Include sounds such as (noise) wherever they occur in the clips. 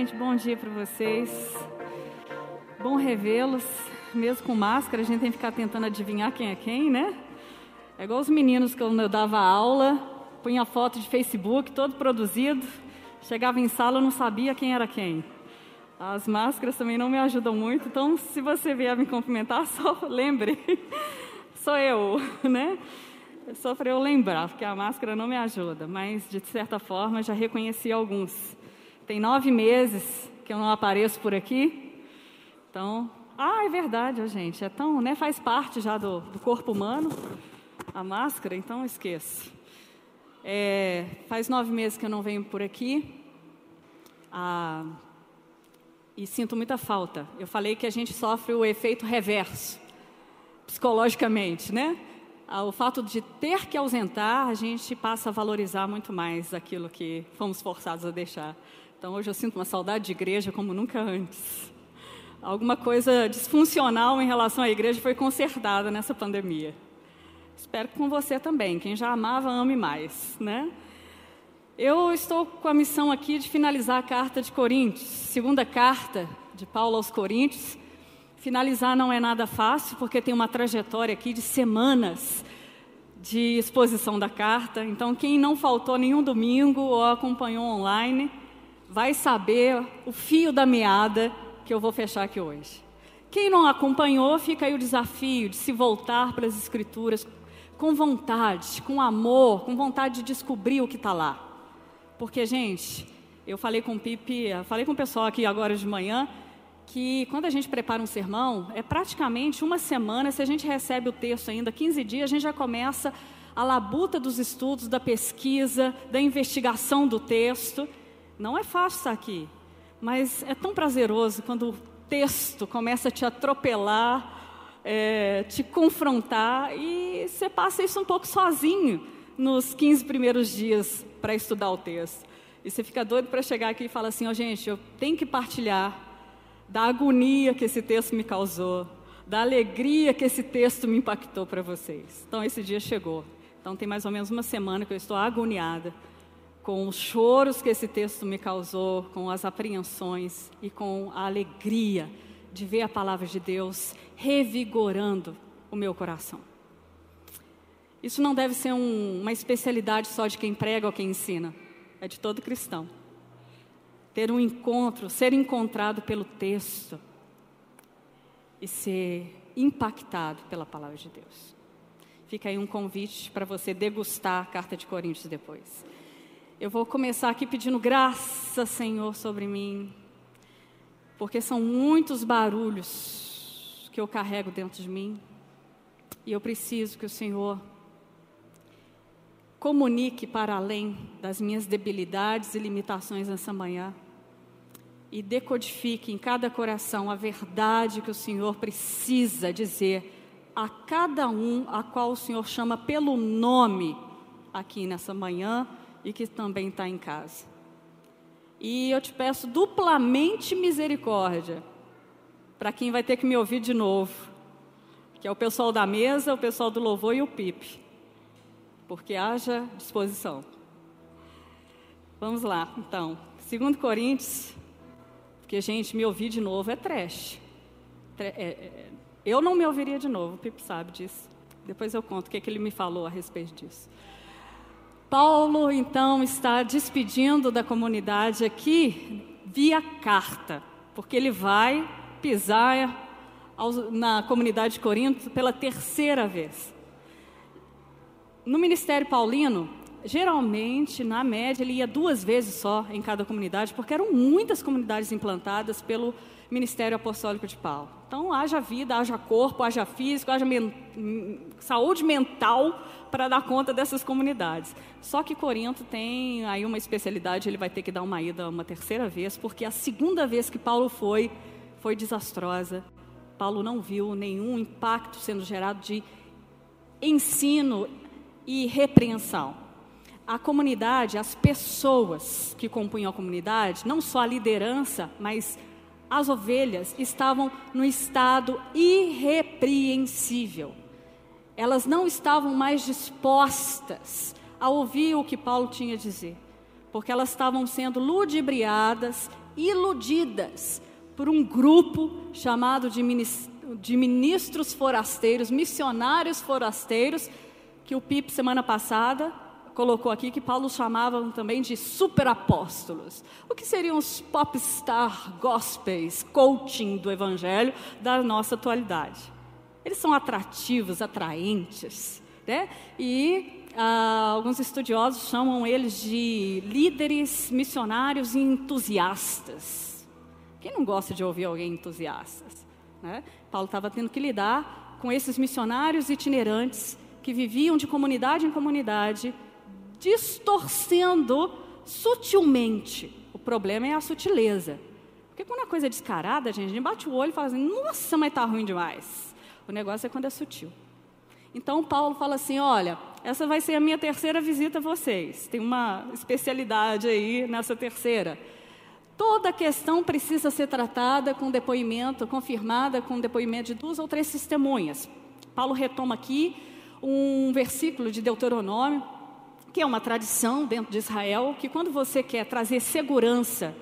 gente, bom dia para vocês. Bom revê-los. Mesmo com máscara, a gente tem que ficar tentando adivinhar quem é quem, né? É igual os meninos que eu dava aula, punha foto de Facebook, todo produzido. Chegava em sala, eu não sabia quem era quem. As máscaras também não me ajudam muito, então se você vier me cumprimentar, (laughs) só lembre. Sou eu, né? Só para eu lembrar, porque a máscara não me ajuda, mas de certa forma já reconheci alguns. Tem nove meses que eu não apareço por aqui. Então, ah, é verdade, gente. É tão, né? Faz parte já do, do corpo humano a máscara, então esqueço. É, faz nove meses que eu não venho por aqui. Ah, e sinto muita falta. Eu falei que a gente sofre o efeito reverso, psicologicamente, né? Ah, o fato de ter que ausentar, a gente passa a valorizar muito mais aquilo que fomos forçados a deixar. Então hoje eu sinto uma saudade de igreja como nunca antes. Alguma coisa disfuncional em relação à igreja foi consertada nessa pandemia. Espero que com você também. Quem já amava, ame mais, né? Eu estou com a missão aqui de finalizar a carta de Coríntios, segunda carta de Paulo aos Coríntios. Finalizar não é nada fácil, porque tem uma trajetória aqui de semanas de exposição da carta. Então, quem não faltou nenhum domingo ou acompanhou online, vai saber o fio da meada que eu vou fechar aqui hoje. Quem não acompanhou, fica aí o desafio de se voltar para as Escrituras com vontade, com amor, com vontade de descobrir o que está lá. Porque, gente, eu falei com o Pipe, falei com o pessoal aqui agora de manhã, que quando a gente prepara um sermão, é praticamente uma semana, se a gente recebe o texto ainda 15 dias, a gente já começa a labuta dos estudos, da pesquisa, da investigação do texto. Não é fácil estar aqui, mas é tão prazeroso quando o texto começa a te atropelar, é, te confrontar e você passa isso um pouco sozinho nos 15 primeiros dias para estudar o texto. E você fica doido para chegar aqui e falar assim: ó, oh, gente, eu tenho que partilhar da agonia que esse texto me causou, da alegria que esse texto me impactou para vocês. Então, esse dia chegou. Então, tem mais ou menos uma semana que eu estou agoniada com os choros que esse texto me causou, com as apreensões e com a alegria de ver a palavra de Deus revigorando o meu coração. Isso não deve ser um, uma especialidade só de quem prega ou quem ensina, é de todo cristão. Ter um encontro, ser encontrado pelo texto e ser impactado pela palavra de Deus. Fica aí um convite para você degustar a carta de Coríntios depois. Eu vou começar aqui pedindo graça, Senhor, sobre mim, porque são muitos barulhos que eu carrego dentro de mim e eu preciso que o Senhor comunique para além das minhas debilidades e limitações nessa manhã e decodifique em cada coração a verdade que o Senhor precisa dizer a cada um a qual o Senhor chama pelo nome aqui nessa manhã e que também está em casa. E eu te peço duplamente misericórdia para quem vai ter que me ouvir de novo, que é o pessoal da mesa, o pessoal do louvor e o PIP, porque haja disposição. Vamos lá, então. Segundo Coríntios, porque, gente, me ouvir de novo é trash. É, é, eu não me ouviria de novo, o Pipe sabe disso. Depois eu conto o que, é que ele me falou a respeito disso. Paulo, então, está despedindo da comunidade aqui via carta, porque ele vai pisar na comunidade de Corinto pela terceira vez. No ministério paulino, geralmente, na média, ele ia duas vezes só em cada comunidade, porque eram muitas comunidades implantadas pelo ministério apostólico de Paulo. Então, haja vida, haja corpo, haja físico, haja men saúde mental para dar conta dessas comunidades. Só que Corinto tem aí uma especialidade, ele vai ter que dar uma ida uma terceira vez, porque a segunda vez que Paulo foi, foi desastrosa. Paulo não viu nenhum impacto sendo gerado de ensino e repreensão. A comunidade, as pessoas que compunham a comunidade, não só a liderança, mas as ovelhas estavam no estado irrepreensível elas não estavam mais dispostas a ouvir o que Paulo tinha a dizer, porque elas estavam sendo ludibriadas, iludidas por um grupo chamado de, de ministros forasteiros, missionários forasteiros, que o PIP semana passada colocou aqui que Paulo chamava também de superapóstolos. O que seriam os popstar gospels, coaching do evangelho da nossa atualidade? Eles são atrativos, atraentes, né? E ah, alguns estudiosos chamam eles de líderes missionários entusiastas. Quem não gosta de ouvir alguém entusiasta? Né? Paulo estava tendo que lidar com esses missionários itinerantes que viviam de comunidade em comunidade, distorcendo sutilmente. O problema é a sutileza. Porque quando a coisa é descarada, a gente bate o olho e fala assim: nossa, mas está ruim demais. O negócio é quando é sutil. Então Paulo fala assim: olha, essa vai ser a minha terceira visita a vocês. Tem uma especialidade aí nessa terceira. Toda questão precisa ser tratada com depoimento, confirmada com depoimento de duas ou três testemunhas. Paulo retoma aqui um versículo de Deuteronômio, que é uma tradição dentro de Israel, que quando você quer trazer segurança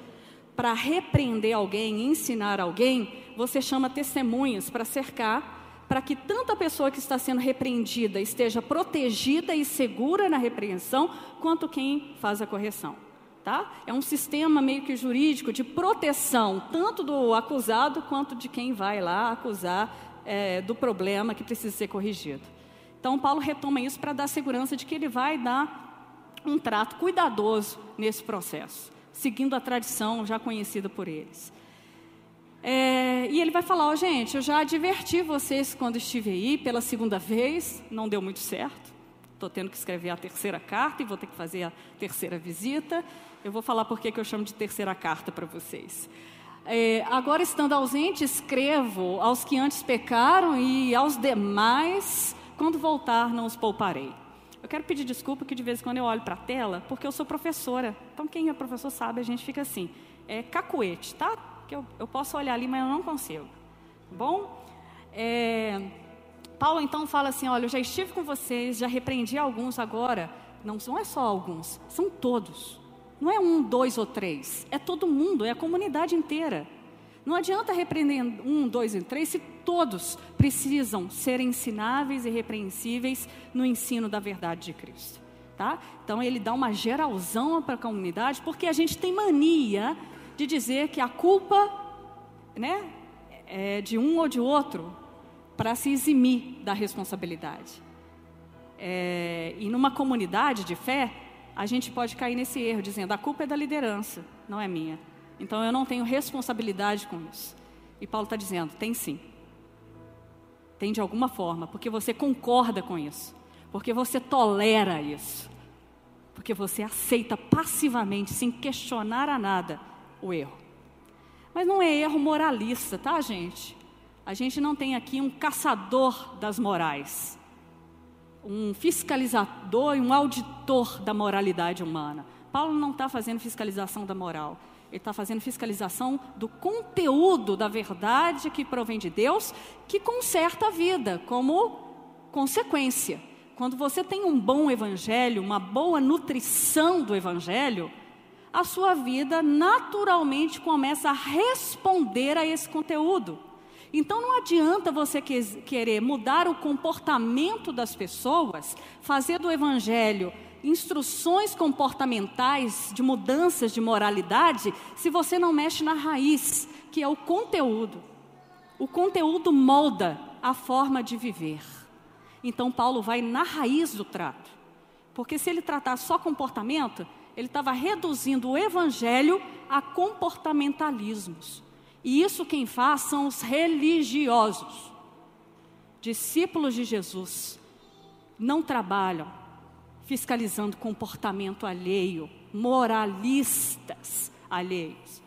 para repreender alguém, ensinar alguém, você chama testemunhas para cercar para que tanto a pessoa que está sendo repreendida esteja protegida e segura na repreensão, quanto quem faz a correção. Tá? É um sistema meio que jurídico de proteção, tanto do acusado quanto de quem vai lá acusar é, do problema que precisa ser corrigido. Então, Paulo retoma isso para dar segurança de que ele vai dar um trato cuidadoso nesse processo, seguindo a tradição já conhecida por eles. É, e ele vai falar: oh, gente, eu já adverti vocês quando estive aí pela segunda vez, não deu muito certo. Estou tendo que escrever a terceira carta e vou ter que fazer a terceira visita. Eu vou falar por que eu chamo de terceira carta para vocês. É, agora, estando ausente, escrevo aos que antes pecaram e aos demais, quando voltar, não os pouparei. Eu quero pedir desculpa que de vez em quando eu olho para a tela, porque eu sou professora. Então, quem é professor sabe, a gente fica assim. É cacuete, tá? Que eu, eu posso olhar ali, mas eu não consigo. Bom, é, Paulo então fala assim: olha, eu já estive com vocês, já repreendi alguns agora. Não, não é só alguns, são todos. Não é um, dois ou três, é todo mundo, é a comunidade inteira. Não adianta repreender um, dois e três se todos precisam ser ensináveis e repreensíveis no ensino da verdade de Cristo. Tá? Então ele dá uma geralzão para a comunidade, porque a gente tem mania de dizer que a culpa né, é de um ou de outro para se eximir da responsabilidade. É, e numa comunidade de fé, a gente pode cair nesse erro, dizendo a culpa é da liderança, não é minha. Então eu não tenho responsabilidade com isso. E Paulo está dizendo: tem sim. Tem de alguma forma, porque você concorda com isso, porque você tolera isso, porque você aceita passivamente, sem questionar a nada, o erro. Mas não é erro moralista, tá, gente? A gente não tem aqui um caçador das morais, um fiscalizador e um auditor da moralidade humana. Paulo não está fazendo fiscalização da moral, ele está fazendo fiscalização do conteúdo da verdade que provém de Deus, que conserta a vida, como consequência. Quando você tem um bom evangelho, uma boa nutrição do evangelho, a sua vida naturalmente começa a responder a esse conteúdo. Então não adianta você querer mudar o comportamento das pessoas, fazer do evangelho instruções comportamentais de mudanças de moralidade, se você não mexe na raiz, que é o conteúdo. O conteúdo molda a forma de viver. Então Paulo vai na raiz do trato. Porque se ele tratar só comportamento, ele estava reduzindo o evangelho a comportamentalismos. E isso quem faz são os religiosos. Discípulos de Jesus não trabalham fiscalizando comportamento alheio, moralistas alheios.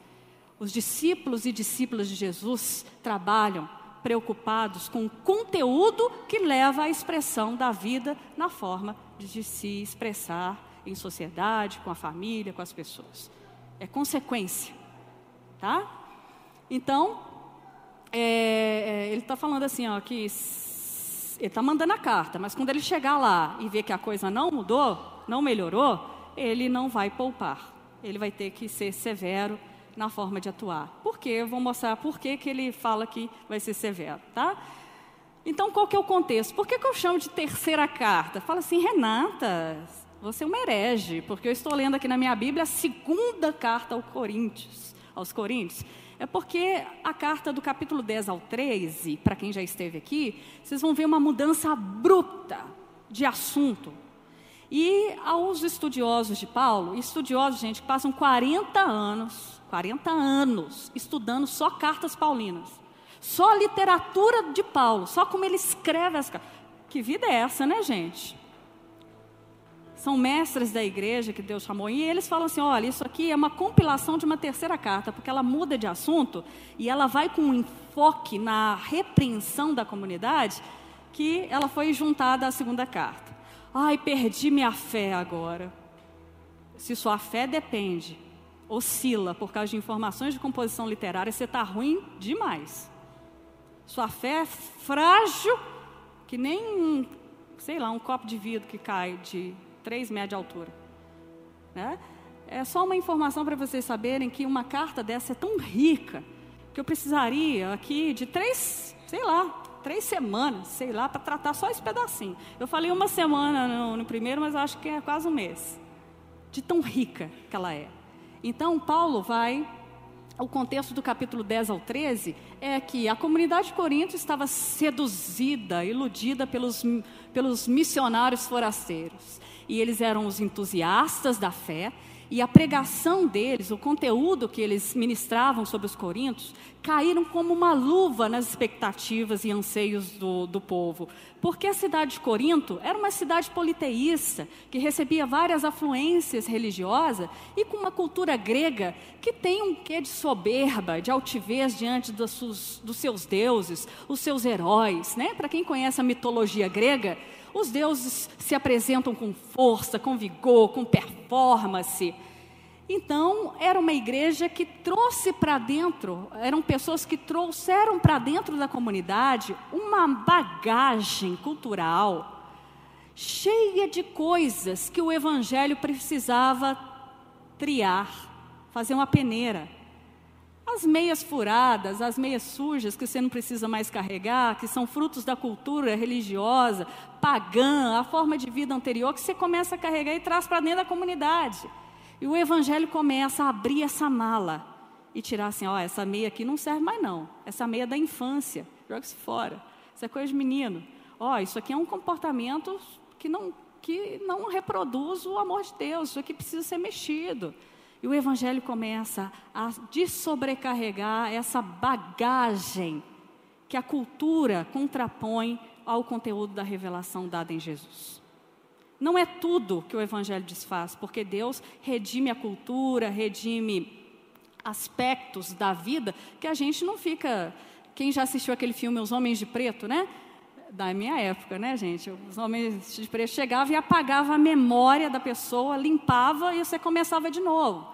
Os discípulos e discípulas de Jesus trabalham preocupados com o conteúdo que leva à expressão da vida na forma de se expressar em sociedade, com a família, com as pessoas. É consequência, tá? Então, é, é, ele está falando assim, ó, que ele está mandando a carta, mas quando ele chegar lá e ver que a coisa não mudou, não melhorou, ele não vai poupar. Ele vai ter que ser severo na forma de atuar. Por quê? Eu vou mostrar por que, que ele fala que vai ser severo, tá? Então, qual que é o contexto? Por que, que eu chamo de terceira carta? Fala assim, Renata, você é uma herege, porque eu estou lendo aqui na minha Bíblia a segunda carta aos Coríntios. Aos Coríntios. É porque a carta do capítulo 10 ao 13, para quem já esteve aqui, vocês vão ver uma mudança abrupta de assunto. E aos estudiosos de Paulo, estudiosos, gente, que passam 40 anos, 40 anos, estudando só cartas paulinas, só literatura de Paulo, só como ele escreve as cartas. Que vida é essa, né, gente? São mestres da igreja que Deus chamou, e eles falam assim: olha, isso aqui é uma compilação de uma terceira carta, porque ela muda de assunto e ela vai com um enfoque na repreensão da comunidade, que ela foi juntada à segunda carta. Ai, perdi minha fé agora. Se sua fé depende, oscila por causa de informações de composição literária, você está ruim demais. Sua fé é frágil, que nem, sei lá, um copo de vidro que cai de 3 metros de altura. Né? É só uma informação para vocês saberem que uma carta dessa é tão rica que eu precisaria aqui de três, sei lá, três semanas, sei lá, para tratar só esse pedacinho. Eu falei uma semana no, no primeiro, mas acho que é quase um mês. De tão rica que ela é. Então, Paulo vai o contexto do capítulo 10 ao 13 é que a comunidade de Corinto estava seduzida, iludida pelos, pelos missionários forasteiros e eles eram os entusiastas da fé, e a pregação deles, o conteúdo que eles ministravam sobre os coríntios, caíram como uma luva nas expectativas e anseios do, do povo. Porque a cidade de Corinto era uma cidade politeísta, que recebia várias afluências religiosas e com uma cultura grega que tem um quê de soberba, de altivez diante dos dos seus deuses, os seus heróis. Né? Para quem conhece a mitologia grega, os deuses se apresentam com força, com vigor, com performance. Então, era uma igreja que trouxe para dentro, eram pessoas que trouxeram para dentro da comunidade uma bagagem cultural cheia de coisas que o evangelho precisava triar, fazer uma peneira. As meias furadas, as meias sujas que você não precisa mais carregar, que são frutos da cultura religiosa, pagã, a forma de vida anterior, que você começa a carregar e traz para dentro da comunidade. E o evangelho começa a abrir essa mala e tirar assim: ó, essa meia aqui não serve mais não. Essa meia é da infância, joga-se fora. Isso é coisa de menino. Ó, isso aqui é um comportamento que não, que não reproduz o amor de Deus. Isso aqui precisa ser mexido. E o Evangelho começa a desobrecarregar essa bagagem que a cultura contrapõe ao conteúdo da revelação dada em Jesus. Não é tudo que o Evangelho desfaz, porque Deus redime a cultura, redime aspectos da vida que a gente não fica. Quem já assistiu aquele filme Os Homens de Preto, né? Da minha época, né, gente? Os homens de preto chegavam e apagavam a memória da pessoa, limpava e você começava de novo.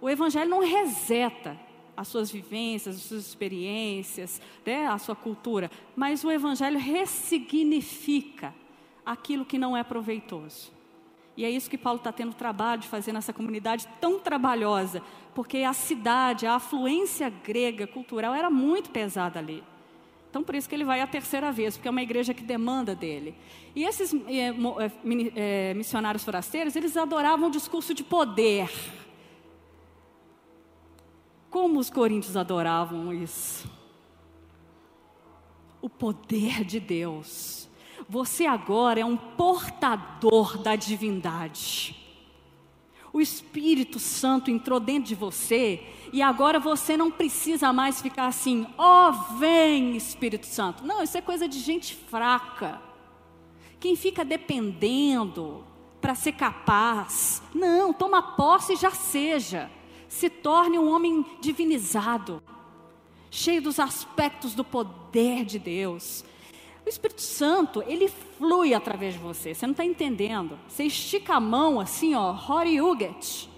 O Evangelho não reseta as suas vivências, as suas experiências, né, a sua cultura, mas o Evangelho ressignifica aquilo que não é proveitoso. E é isso que Paulo está tendo trabalho de fazer nessa comunidade tão trabalhosa, porque a cidade, a afluência grega, cultural, era muito pesada ali. Então, por isso que ele vai a terceira vez, porque é uma igreja que demanda dele. E esses é, é, missionários forasteiros, eles adoravam o discurso de poder. Como os coríntios adoravam isso? O poder de Deus. Você agora é um portador da divindade. O Espírito Santo entrou dentro de você e agora você não precisa mais ficar assim, ó, oh, vem Espírito Santo. Não, isso é coisa de gente fraca. Quem fica dependendo para ser capaz, não, toma posse e já seja se torne um homem divinizado, cheio dos aspectos do poder de Deus. O Espírito Santo, ele flui através de você, você não está entendendo. Você estica a mão assim, ó, Horiuget,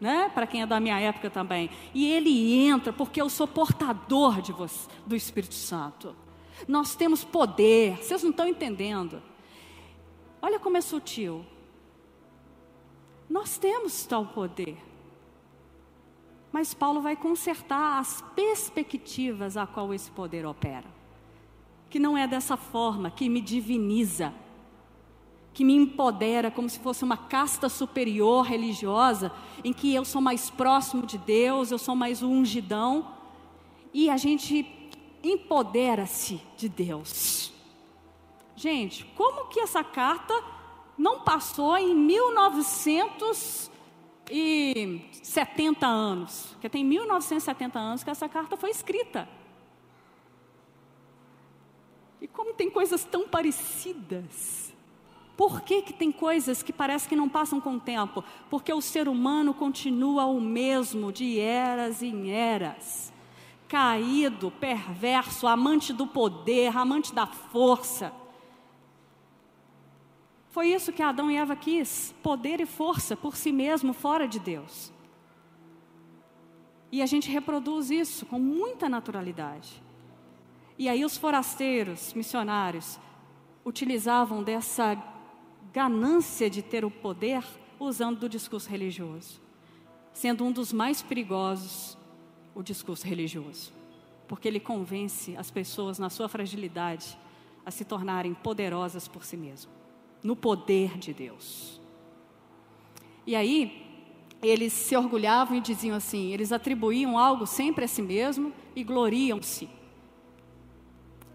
né? Para quem é da minha época também. E ele entra, porque eu sou portador de você, do Espírito Santo. Nós temos poder, vocês não estão entendendo. Olha como é sutil. Nós temos tal poder. Mas Paulo vai consertar as perspectivas a qual esse poder opera. Que não é dessa forma que me diviniza, que me empodera como se fosse uma casta superior religiosa, em que eu sou mais próximo de Deus, eu sou mais um ungidão, e a gente empodera-se de Deus. Gente, como que essa carta não passou em 1970 anos? Porque tem 1970 anos que essa carta foi escrita. E como tem coisas tão parecidas? Por que, que tem coisas que parece que não passam com o tempo? Porque o ser humano continua o mesmo de eras em eras. Caído, perverso, amante do poder, amante da força. Foi isso que Adão e Eva quis: poder e força por si mesmo, fora de Deus. E a gente reproduz isso com muita naturalidade. E aí os forasteiros, missionários, utilizavam dessa ganância de ter o poder usando do discurso religioso, sendo um dos mais perigosos o discurso religioso, porque ele convence as pessoas na sua fragilidade a se tornarem poderosas por si mesmo, no poder de Deus. E aí, eles se orgulhavam e diziam assim: eles atribuíam algo sempre a si mesmo e gloriam-se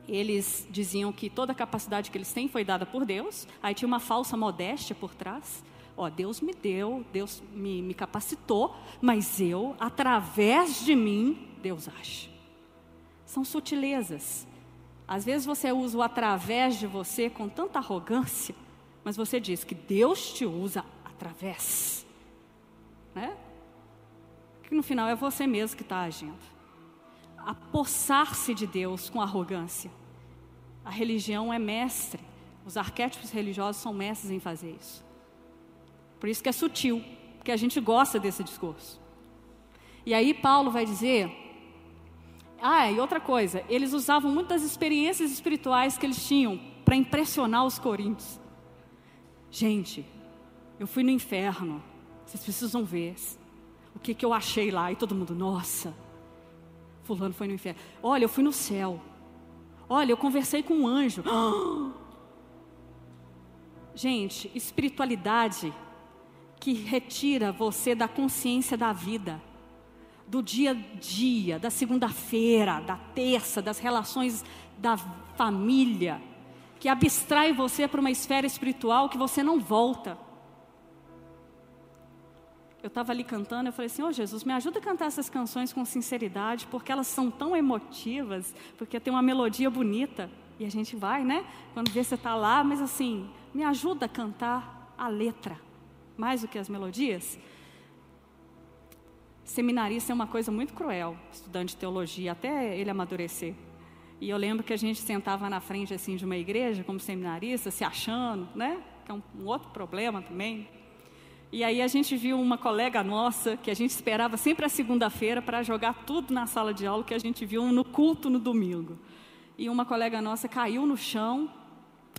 eles diziam que toda a capacidade que eles têm foi dada por Deus, aí tinha uma falsa modéstia por trás. Ó, Deus me deu, Deus me, me capacitou, mas eu, através de mim, Deus age. São sutilezas. Às vezes você usa o através de você com tanta arrogância, mas você diz que Deus te usa através. Né? Que no final é você mesmo que está agindo apossar-se de Deus com arrogância. A religião é mestre, os arquétipos religiosos são mestres em fazer isso. Por isso que é sutil, porque a gente gosta desse discurso. E aí Paulo vai dizer: ah, e outra coisa, eles usavam muitas experiências espirituais que eles tinham para impressionar os coríntios. Gente, eu fui no inferno, vocês precisam ver o que, que eu achei lá. E todo mundo, nossa, Fulano foi no inferno. Olha, eu fui no céu. Olha, eu conversei com um anjo. (gasps) Gente, espiritualidade que retira você da consciência da vida, do dia a dia, da segunda-feira, da terça, das relações da família, que abstrai você para uma esfera espiritual que você não volta eu estava ali cantando, eu falei assim, ô oh, Jesus, me ajuda a cantar essas canções com sinceridade, porque elas são tão emotivas, porque tem uma melodia bonita. E a gente vai, né? Quando vê você está lá, mas assim, me ajuda a cantar a letra, mais do que as melodias. Seminarista é uma coisa muito cruel, estudante de teologia, até ele amadurecer. E eu lembro que a gente sentava na frente assim de uma igreja como seminarista, se achando, né? Que é um, um outro problema também. E aí a gente viu uma colega nossa, que a gente esperava sempre a segunda-feira para jogar tudo na sala de aula que a gente viu no culto no domingo. E uma colega nossa caiu no chão,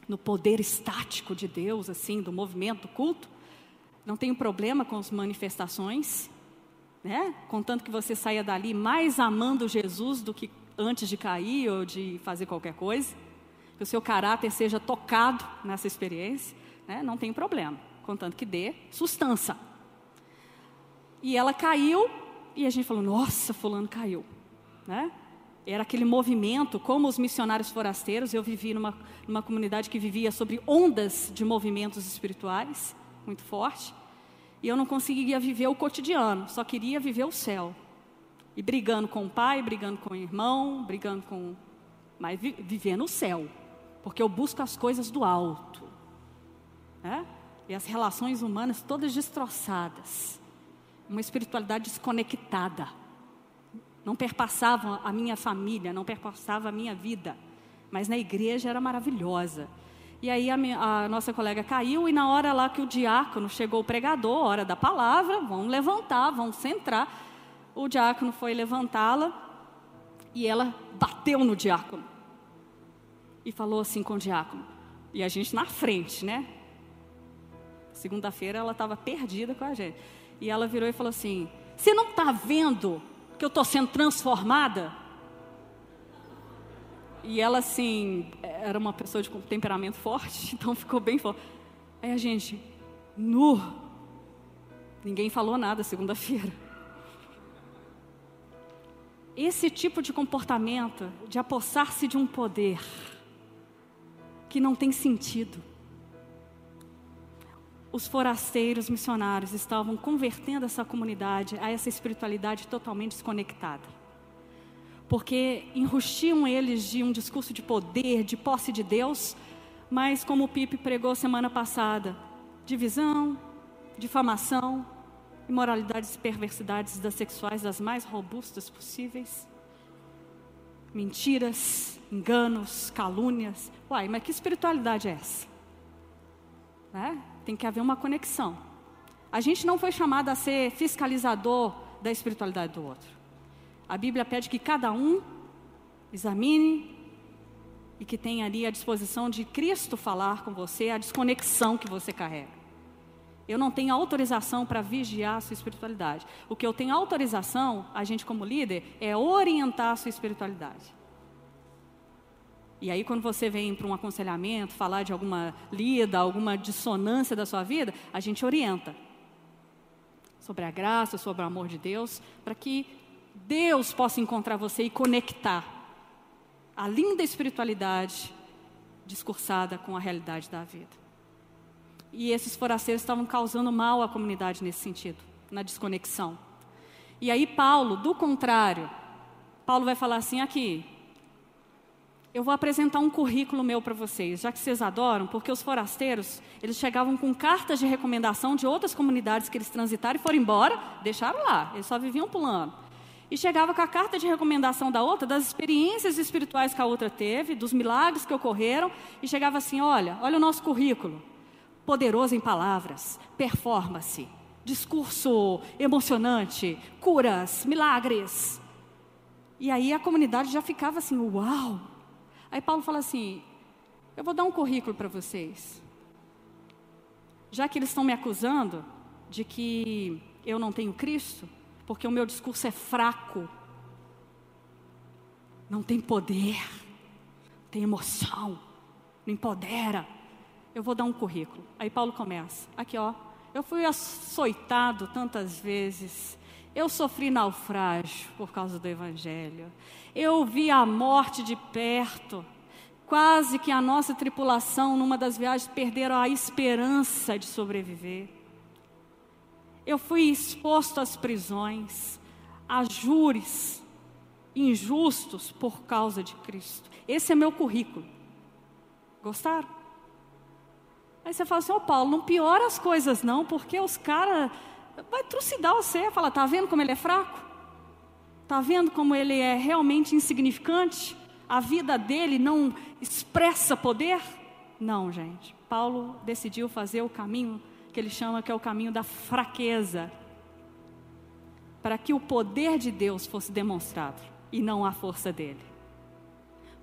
no poder estático de Deus, assim, do movimento do culto. Não tem problema com as manifestações, né? Contanto que você saia dali mais amando Jesus do que antes de cair ou de fazer qualquer coisa. Que o seu caráter seja tocado nessa experiência, né? Não tem problema contanto que dê sustância. E ela caiu e a gente falou: Nossa, Fulano caiu. Né? Era aquele movimento, como os missionários forasteiros. Eu vivi numa, numa comunidade que vivia sobre ondas de movimentos espirituais, muito forte. E eu não conseguia viver o cotidiano, só queria viver o céu. E brigando com o pai, brigando com o irmão, brigando com. Mas vi, vivendo o céu. Porque eu busco as coisas do alto. Né? E as relações humanas todas destroçadas, uma espiritualidade desconectada. Não perpassava a minha família, não perpassava a minha vida, mas na igreja era maravilhosa. E aí a, minha, a, nossa colega caiu e na hora lá que o diácono chegou o pregador, hora da palavra, vão levantar, vão centrar. O diácono foi levantá-la e ela bateu no diácono e falou assim com o diácono. E a gente na frente, né? Segunda-feira ela estava perdida com a gente. E ela virou e falou assim: Você não está vendo que eu estou sendo transformada? E ela, assim, era uma pessoa de temperamento forte, (laughs) então ficou bem forte. Aí a gente, nu. Ninguém falou nada segunda-feira. Esse tipo de comportamento, de apossar-se de um poder que não tem sentido. Os forasteiros missionários estavam convertendo essa comunidade a essa espiritualidade totalmente desconectada porque enrustiam eles de um discurso de poder, de posse de Deus, mas como o Pipe pregou semana passada, divisão, difamação, imoralidades e perversidades das sexuais das mais robustas possíveis, mentiras, enganos, calúnias. Uai, mas que espiritualidade é essa? Né? Tem que haver uma conexão. A gente não foi chamado a ser fiscalizador da espiritualidade do outro. A Bíblia pede que cada um examine e que tenha ali a disposição de Cristo falar com você, a desconexão que você carrega. Eu não tenho autorização para vigiar a sua espiritualidade. O que eu tenho autorização, a gente como líder, é orientar a sua espiritualidade. E aí, quando você vem para um aconselhamento, falar de alguma lida, alguma dissonância da sua vida, a gente orienta sobre a graça, sobre o amor de Deus, para que Deus possa encontrar você e conectar a linda espiritualidade discursada com a realidade da vida. E esses forasteiros estavam causando mal à comunidade nesse sentido, na desconexão. E aí Paulo, do contrário, Paulo vai falar assim aqui, eu vou apresentar um currículo meu para vocês, já que vocês adoram, porque os forasteiros, eles chegavam com cartas de recomendação de outras comunidades que eles transitaram e foram embora, deixaram lá, eles só viviam pulando. E chegava com a carta de recomendação da outra, das experiências espirituais que a outra teve, dos milagres que ocorreram, e chegava assim: olha, olha o nosso currículo. Poderoso em palavras, performance, discurso emocionante, curas, milagres. E aí a comunidade já ficava assim: uau! Aí Paulo fala assim: eu vou dar um currículo para vocês. Já que eles estão me acusando de que eu não tenho Cristo, porque o meu discurso é fraco, não tem poder, tem emoção, não empodera. Eu vou dar um currículo. Aí Paulo começa. Aqui, ó. Eu fui açoitado tantas vezes. Eu sofri naufrágio por causa do Evangelho. Eu vi a morte de perto. Quase que a nossa tripulação, numa das viagens, perderam a esperança de sobreviver. Eu fui exposto às prisões, a júris injustos por causa de Cristo. Esse é meu currículo. Gostaram? Aí você fala assim, ô oh, Paulo, não piora as coisas não, porque os caras vai trucidar você, fala, tá vendo como ele é fraco? Tá vendo como ele é realmente insignificante? A vida dele não expressa poder? Não, gente. Paulo decidiu fazer o caminho que ele chama que é o caminho da fraqueza, para que o poder de Deus fosse demonstrado e não a força dele.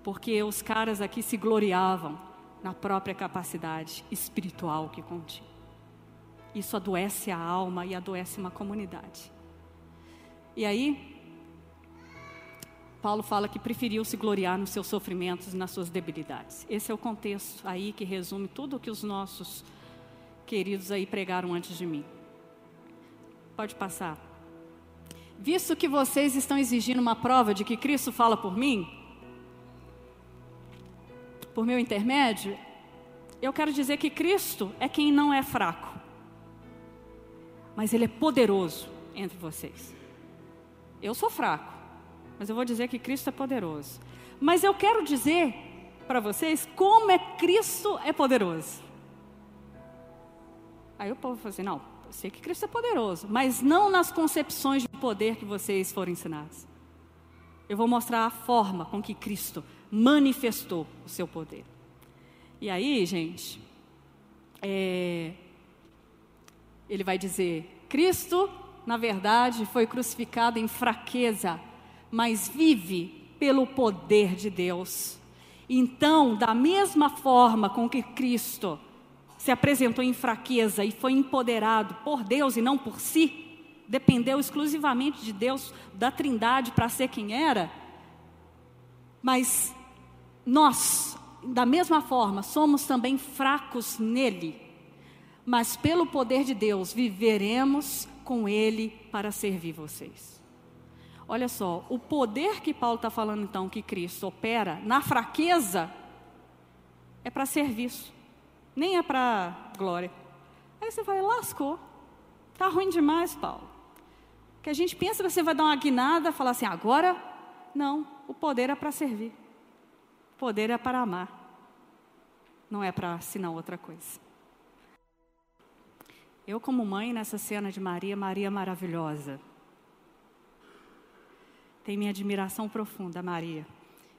Porque os caras aqui se gloriavam na própria capacidade espiritual que continha. Isso adoece a alma e adoece uma comunidade. E aí, Paulo fala que preferiu se gloriar nos seus sofrimentos e nas suas debilidades. Esse é o contexto aí que resume tudo o que os nossos queridos aí pregaram antes de mim. Pode passar. Visto que vocês estão exigindo uma prova de que Cristo fala por mim, por meu intermédio, eu quero dizer que Cristo é quem não é fraco, mas Ele é poderoso entre vocês. Eu sou fraco, mas eu vou dizer que Cristo é poderoso. Mas eu quero dizer para vocês como é Cristo é poderoso. Aí o povo falou assim: não, eu sei que Cristo é poderoso, mas não nas concepções de poder que vocês foram ensinados. Eu vou mostrar a forma com que Cristo manifestou o seu poder. E aí, gente, é, ele vai dizer: Cristo, na verdade, foi crucificado em fraqueza, mas vive pelo poder de Deus. Então, da mesma forma com que Cristo se apresentou em fraqueza e foi empoderado por Deus e não por si, dependeu exclusivamente de Deus, da Trindade, para ser quem era, mas nós, da mesma forma, somos também fracos nele, mas pelo poder de Deus viveremos com ele para servir vocês. Olha só, o poder que Paulo está falando então que Cristo opera na fraqueza é para serviço, nem é para glória. Aí você vai, lascou. Tá ruim demais, Paulo. Que a gente pensa que você vai dar uma guinada, falar assim, agora não, o poder é para servir. O poder é para amar. Não é para assinar outra coisa. Eu, como mãe, nessa cena de Maria, Maria maravilhosa. Tem minha admiração profunda, Maria.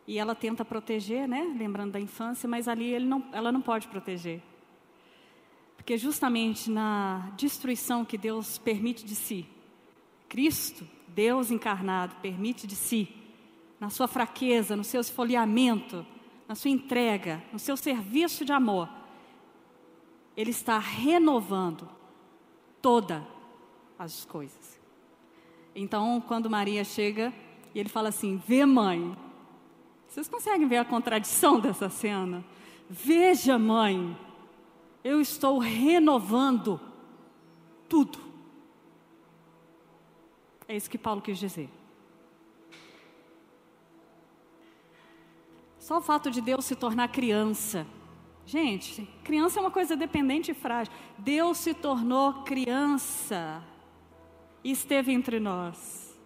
E ela tenta proteger, né? Lembrando da infância, mas ali não, ela não pode proteger. Porque justamente na destruição que Deus permite de si, Cristo, Deus encarnado, permite de si, na sua fraqueza, no seu esfoliamento, na sua entrega, no seu serviço de amor, Ele está renovando todas as coisas. Então, quando Maria chega e ele fala assim: Vê, mãe. Vocês conseguem ver a contradição dessa cena? Veja, mãe, eu estou renovando tudo. É isso que Paulo quis dizer. Só o fato de Deus se tornar criança. Gente, criança é uma coisa dependente e frágil. Deus se tornou criança e esteve entre nós.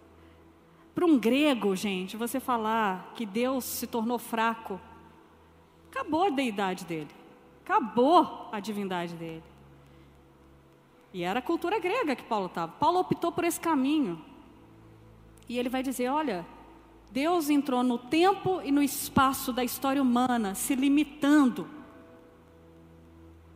Para um grego, gente, você falar que Deus se tornou fraco, acabou a deidade dele, acabou a divindade dele. E era a cultura grega que Paulo estava. Paulo optou por esse caminho. E ele vai dizer: olha, Deus entrou no tempo e no espaço da história humana, se limitando,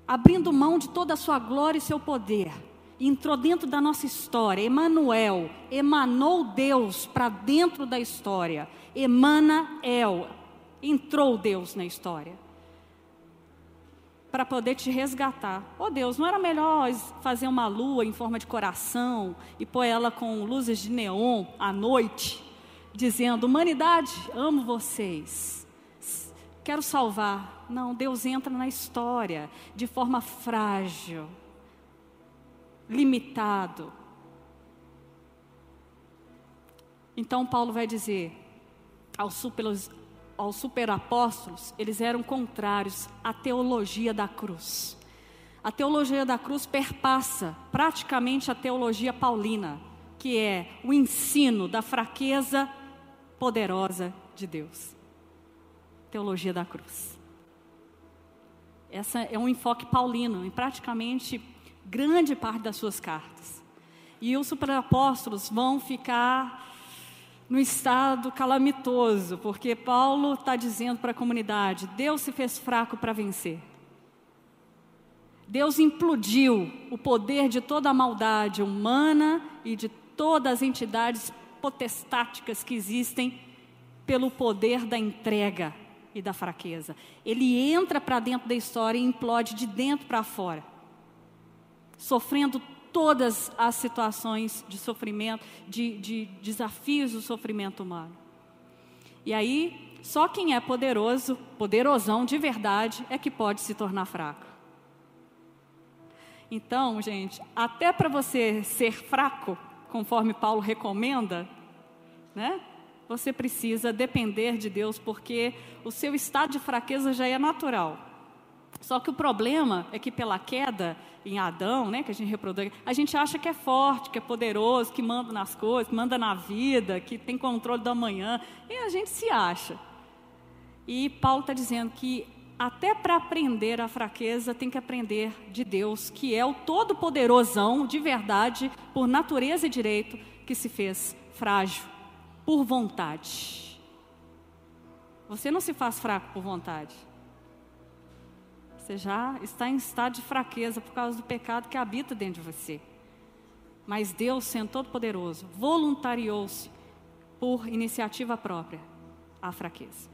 abrindo mão de toda a sua glória e seu poder. Entrou dentro da nossa história. Emanuel emanou Deus para dentro da história. Emanael entrou Deus na história para poder te resgatar. Oh Deus, não era melhor fazer uma lua em forma de coração e pôr ela com luzes de neon à noite? dizendo: Humanidade, amo vocês, quero salvar. Não, Deus entra na história de forma frágil, limitado. Então, Paulo vai dizer aos super, aos superapóstolos, eles eram contrários à teologia da cruz. A teologia da cruz perpassa praticamente a teologia paulina, que é o ensino da fraqueza poderosa de Deus. Teologia da cruz. Essa é um enfoque paulino em praticamente grande parte das suas cartas. E os superapóstolos vão ficar no estado calamitoso, porque Paulo está dizendo para a comunidade: Deus se fez fraco para vencer. Deus implodiu o poder de toda a maldade humana e de todas as entidades potestáticas que existem pelo poder da entrega e da fraqueza. Ele entra para dentro da história e implode de dentro para fora, sofrendo todas as situações de sofrimento, de, de desafios do sofrimento humano. E aí, só quem é poderoso, poderosão de verdade, é que pode se tornar fraco. Então, gente, até para você ser fraco, conforme Paulo recomenda, né? Você precisa depender de Deus, porque o seu estado de fraqueza já é natural. Só que o problema é que pela queda em Adão, né, que a gente reproduz, a gente acha que é forte, que é poderoso, que manda nas coisas, manda na vida, que tem controle da manhã, e a gente se acha. E Paulo está dizendo que até para aprender a fraqueza tem que aprender de Deus, que é o todo-poderosão de verdade, por natureza e direito, que se fez frágil por vontade. Você não se faz fraco por vontade. Você já está em estado de fraqueza por causa do pecado que habita dentro de você. Mas Deus, sendo todo-poderoso, voluntariou-se por iniciativa própria à fraqueza.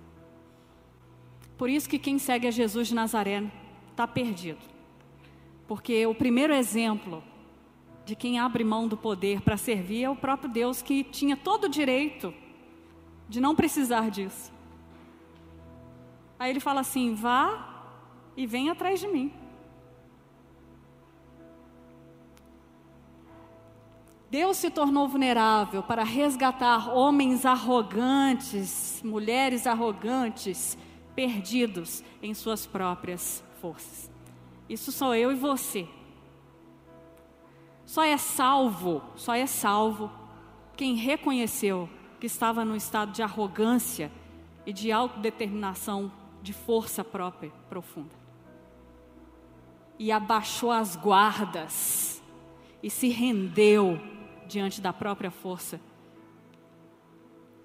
Por isso que quem segue a Jesus de Nazaré está perdido. Porque o primeiro exemplo de quem abre mão do poder para servir é o próprio Deus que tinha todo o direito de não precisar disso. Aí ele fala assim: vá e vem atrás de mim. Deus se tornou vulnerável para resgatar homens arrogantes, mulheres arrogantes, perdidos em suas próprias forças. Isso sou eu e você. Só é salvo, só é salvo quem reconheceu que estava num estado de arrogância e de autodeterminação, de força própria profunda. E abaixou as guardas e se rendeu diante da própria força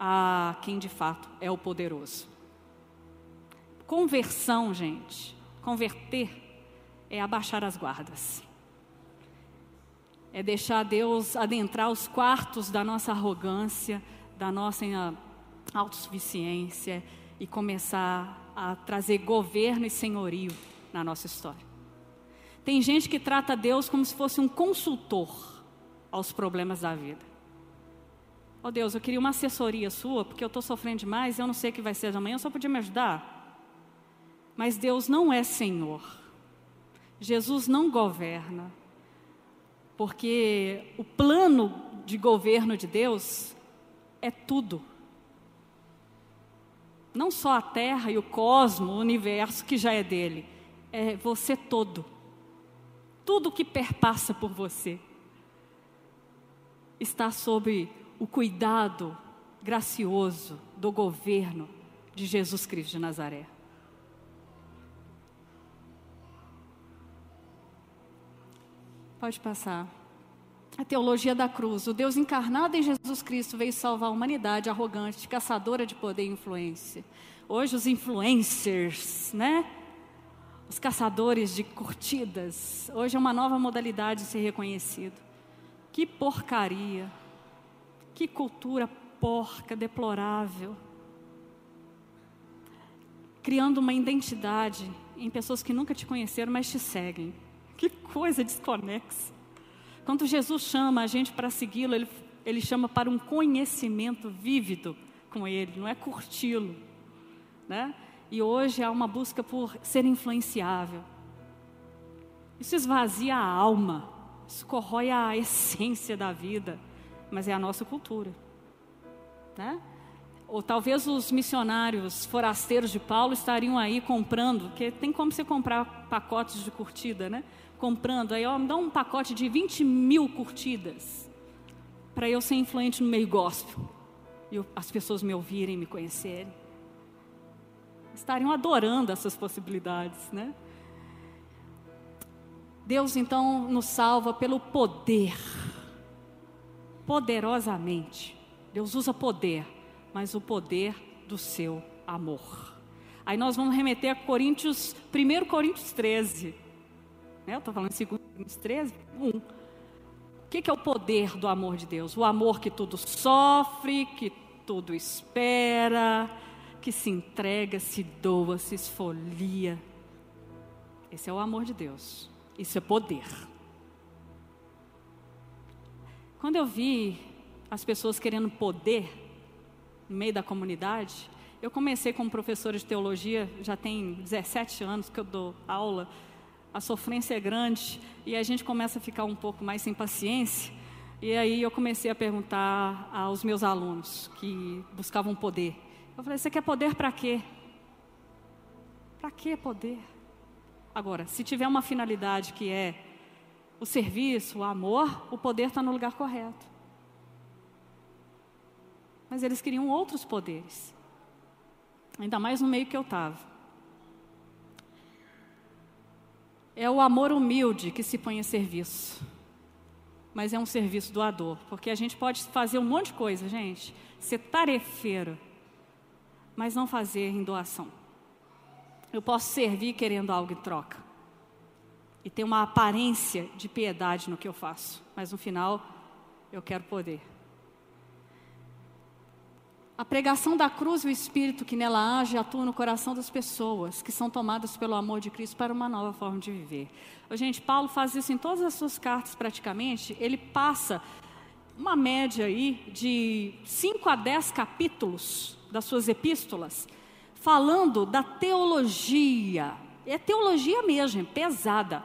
a quem de fato é o poderoso. Conversão, gente, converter é abaixar as guardas é deixar Deus adentrar os quartos da nossa arrogância, da nossa autossuficiência e começar a trazer governo e senhorio na nossa história. Tem gente que trata Deus como se fosse um consultor aos problemas da vida. Oh Deus, eu queria uma assessoria sua, porque eu estou sofrendo demais, eu não sei o que vai ser de amanhã, só podia me ajudar. Mas Deus não é Senhor. Jesus não governa. Porque o plano de governo de Deus é tudo. Não só a terra e o cosmo, o universo que já é dele, é você todo. Tudo que perpassa por você está sob o cuidado gracioso do governo de Jesus Cristo de Nazaré. Pode passar. A teologia da cruz. O Deus encarnado em Jesus Cristo veio salvar a humanidade arrogante, caçadora de poder e influência. Hoje, os influencers, né? Os caçadores de curtidas. Hoje é uma nova modalidade de ser reconhecido. Que porcaria. Que cultura porca, deplorável. Criando uma identidade em pessoas que nunca te conheceram, mas te seguem. Que coisa desconexa. Quando Jesus chama a gente para segui-lo, ele, ele chama para um conhecimento vívido com Ele, não é curti-lo. Né? E hoje há uma busca por ser influenciável. Isso esvazia a alma, isso corrói a essência da vida, mas é a nossa cultura. Né? Ou talvez os missionários forasteiros de Paulo estariam aí comprando, porque tem como você comprar pacotes de curtida, né? comprando, aí ó, me dá um pacote de 20 mil curtidas para eu ser influente no meio gospel e as pessoas me ouvirem, me conhecerem. Estariam adorando essas possibilidades, né? Deus então nos salva pelo poder, poderosamente. Deus usa poder, mas o poder do seu amor. Aí nós vamos remeter a Coríntios, 1 Coríntios 13. Né? Eu estou falando em 2 Coríntios 13, 1. O que, que é o poder do amor de Deus? O amor que tudo sofre, que tudo espera, que se entrega, se doa, se esfolia. Esse é o amor de Deus. Isso é poder. Quando eu vi as pessoas querendo poder no meio da comunidade, eu comecei como professora de teologia, já tem 17 anos que eu dou aula a sofrência é grande e a gente começa a ficar um pouco mais sem paciência. E aí eu comecei a perguntar aos meus alunos que buscavam poder. Eu falei: você quer poder para quê? Para que poder? Agora, se tiver uma finalidade que é o serviço, o amor, o poder está no lugar correto. Mas eles queriam outros poderes, ainda mais no meio que eu estava. É o amor humilde que se põe a serviço. Mas é um serviço doador. Porque a gente pode fazer um monte de coisa, gente. Ser tarefeiro. Mas não fazer em doação. Eu posso servir querendo algo em troca. E ter uma aparência de piedade no que eu faço. Mas no final, eu quero poder. A pregação da cruz e o espírito que nela age atua no coração das pessoas que são tomadas pelo amor de Cristo para uma nova forma de viver. Gente, Paulo faz isso em todas as suas cartas praticamente. Ele passa uma média aí de 5 a 10 capítulos das suas epístolas falando da teologia. É teologia mesmo, pesada.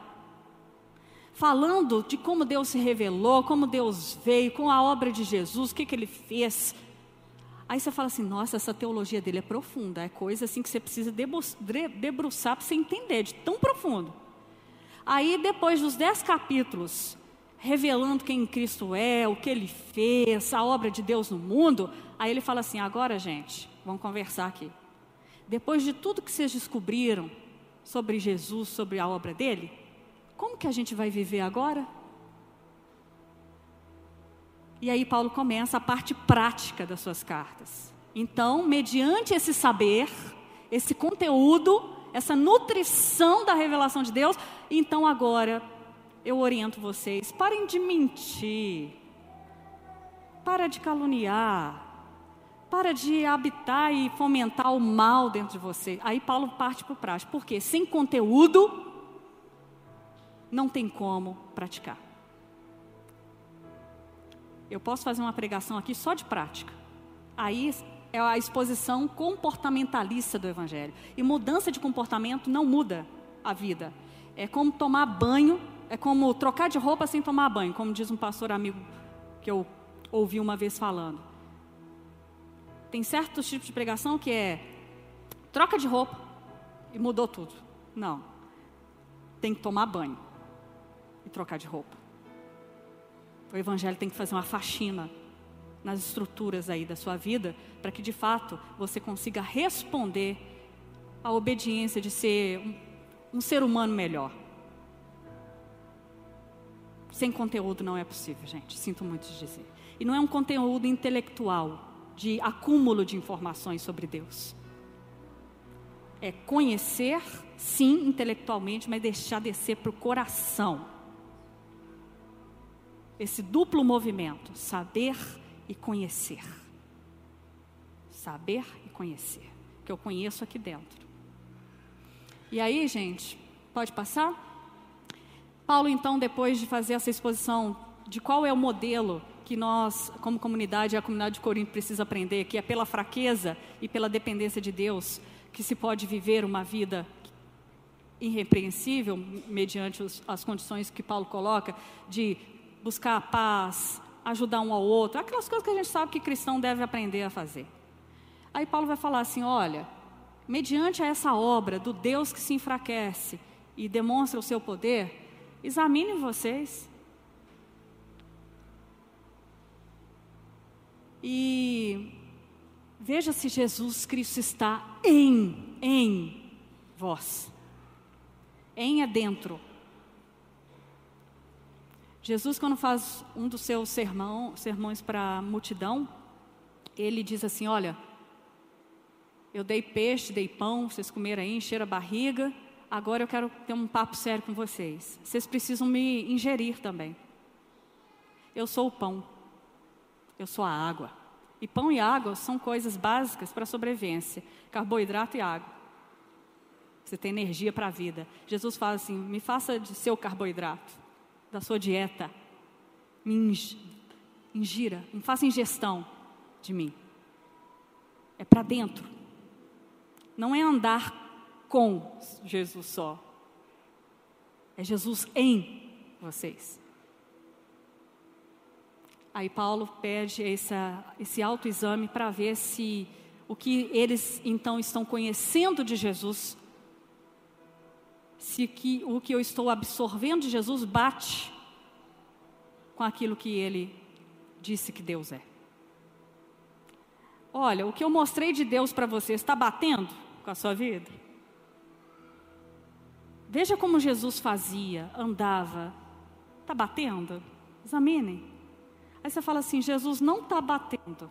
Falando de como Deus se revelou, como Deus veio, com a obra de Jesus, o que, que ele fez. Aí você fala assim: nossa, essa teologia dele é profunda, é coisa assim que você precisa debruçar para você entender, de tão profundo. Aí, depois dos dez capítulos, revelando quem Cristo é, o que ele fez, a obra de Deus no mundo, aí ele fala assim: agora, gente, vamos conversar aqui depois de tudo que vocês descobriram sobre Jesus, sobre a obra dele, como que a gente vai viver agora? E aí Paulo começa a parte prática das suas cartas. Então, mediante esse saber, esse conteúdo, essa nutrição da revelação de Deus, então agora eu oriento vocês, parem de mentir. Para de caluniar. Para de habitar e fomentar o mal dentro de você. Aí Paulo parte para o prático. Porque sem conteúdo, não tem como praticar. Eu posso fazer uma pregação aqui só de prática. Aí é a exposição comportamentalista do Evangelho. E mudança de comportamento não muda a vida. É como tomar banho, é como trocar de roupa sem tomar banho, como diz um pastor amigo que eu ouvi uma vez falando. Tem certos tipos de pregação que é troca de roupa e mudou tudo. Não. Tem que tomar banho e trocar de roupa. O evangelho tem que fazer uma faxina nas estruturas aí da sua vida, para que de fato você consiga responder à obediência de ser um, um ser humano melhor. Sem conteúdo não é possível, gente. Sinto muito dizer. E não é um conteúdo intelectual, de acúmulo de informações sobre Deus. É conhecer, sim, intelectualmente, mas deixar descer para o coração. Esse duplo movimento, saber e conhecer. Saber e conhecer. Que eu conheço aqui dentro. E aí, gente, pode passar? Paulo, então, depois de fazer essa exposição de qual é o modelo que nós, como comunidade, a comunidade de Corinto precisa aprender, que é pela fraqueza e pela dependência de Deus que se pode viver uma vida irrepreensível, mediante os, as condições que Paulo coloca, de buscar a paz, ajudar um ao outro, aquelas coisas que a gente sabe que cristão deve aprender a fazer. Aí Paulo vai falar assim: olha, mediante essa obra do Deus que se enfraquece e demonstra o seu poder, examine vocês E veja se Jesus Cristo está em, em vós. Em é dentro. Jesus, quando faz um dos seus sermão, sermões para a multidão, ele diz assim: Olha, eu dei peixe, dei pão, vocês comeram aí, encheram a barriga, agora eu quero ter um papo sério com vocês. Vocês precisam me ingerir também. Eu sou o pão eu sou a água. E pão e água são coisas básicas para a sobrevivência: carboidrato e água. Você tem energia para a vida. Jesus fala assim: me faça de seu carboidrato, da sua dieta. Me ingira, me faça ingestão de mim. É para dentro. Não é andar com Jesus só. É Jesus em vocês. Aí Paulo pede essa, esse autoexame para ver se o que eles então estão conhecendo de Jesus, se que, o que eu estou absorvendo de Jesus bate com aquilo que ele disse que Deus é. Olha, o que eu mostrei de Deus para você está batendo com a sua vida? Veja como Jesus fazia, andava. Está batendo? Examinem. Aí você fala assim: Jesus não está batendo.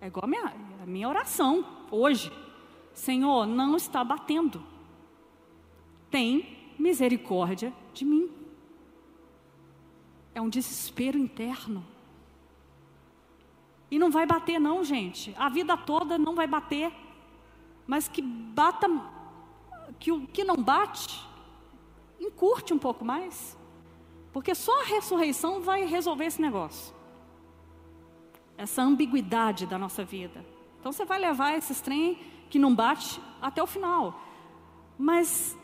É igual a minha, a minha oração hoje. Senhor, não está batendo. Tem misericórdia de mim. É um desespero interno. E não vai bater, não, gente. A vida toda não vai bater. Mas que bata, que o que não bate, encurte um pouco mais. Porque só a ressurreição vai resolver esse negócio. Essa ambiguidade da nossa vida. Então você vai levar esses trem que não bate até o final. Mas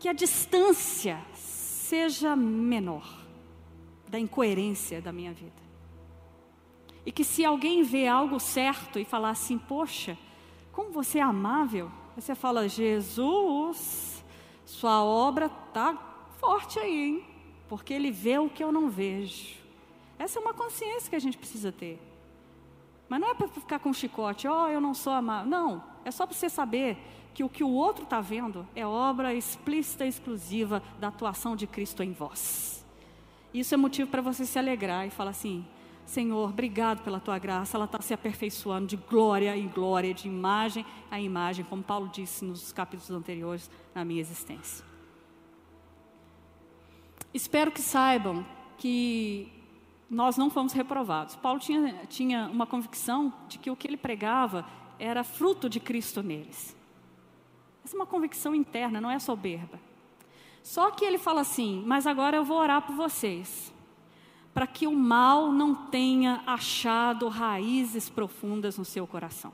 que a distância seja menor da incoerência da minha vida. E que se alguém vê algo certo e falar assim, poxa, como você é amável, você fala, Jesus, sua obra está forte aí, hein? porque ele vê o que eu não vejo. Essa é uma consciência que a gente precisa ter. Mas não é para ficar com chicote, ó, oh, eu não sou amável. Não, é só para você saber que o que o outro está vendo é obra explícita e exclusiva da atuação de Cristo em vós. Isso é motivo para você se alegrar e falar assim: Senhor, obrigado pela tua graça, ela está se aperfeiçoando de glória em glória, de imagem a imagem, como Paulo disse nos capítulos anteriores na minha existência. Espero que saibam que nós não fomos reprovados. Paulo tinha, tinha uma convicção de que o que ele pregava era fruto de Cristo neles. Essa é uma convicção interna, não é soberba. Só que ele fala assim: Mas agora eu vou orar por vocês, para que o mal não tenha achado raízes profundas no seu coração.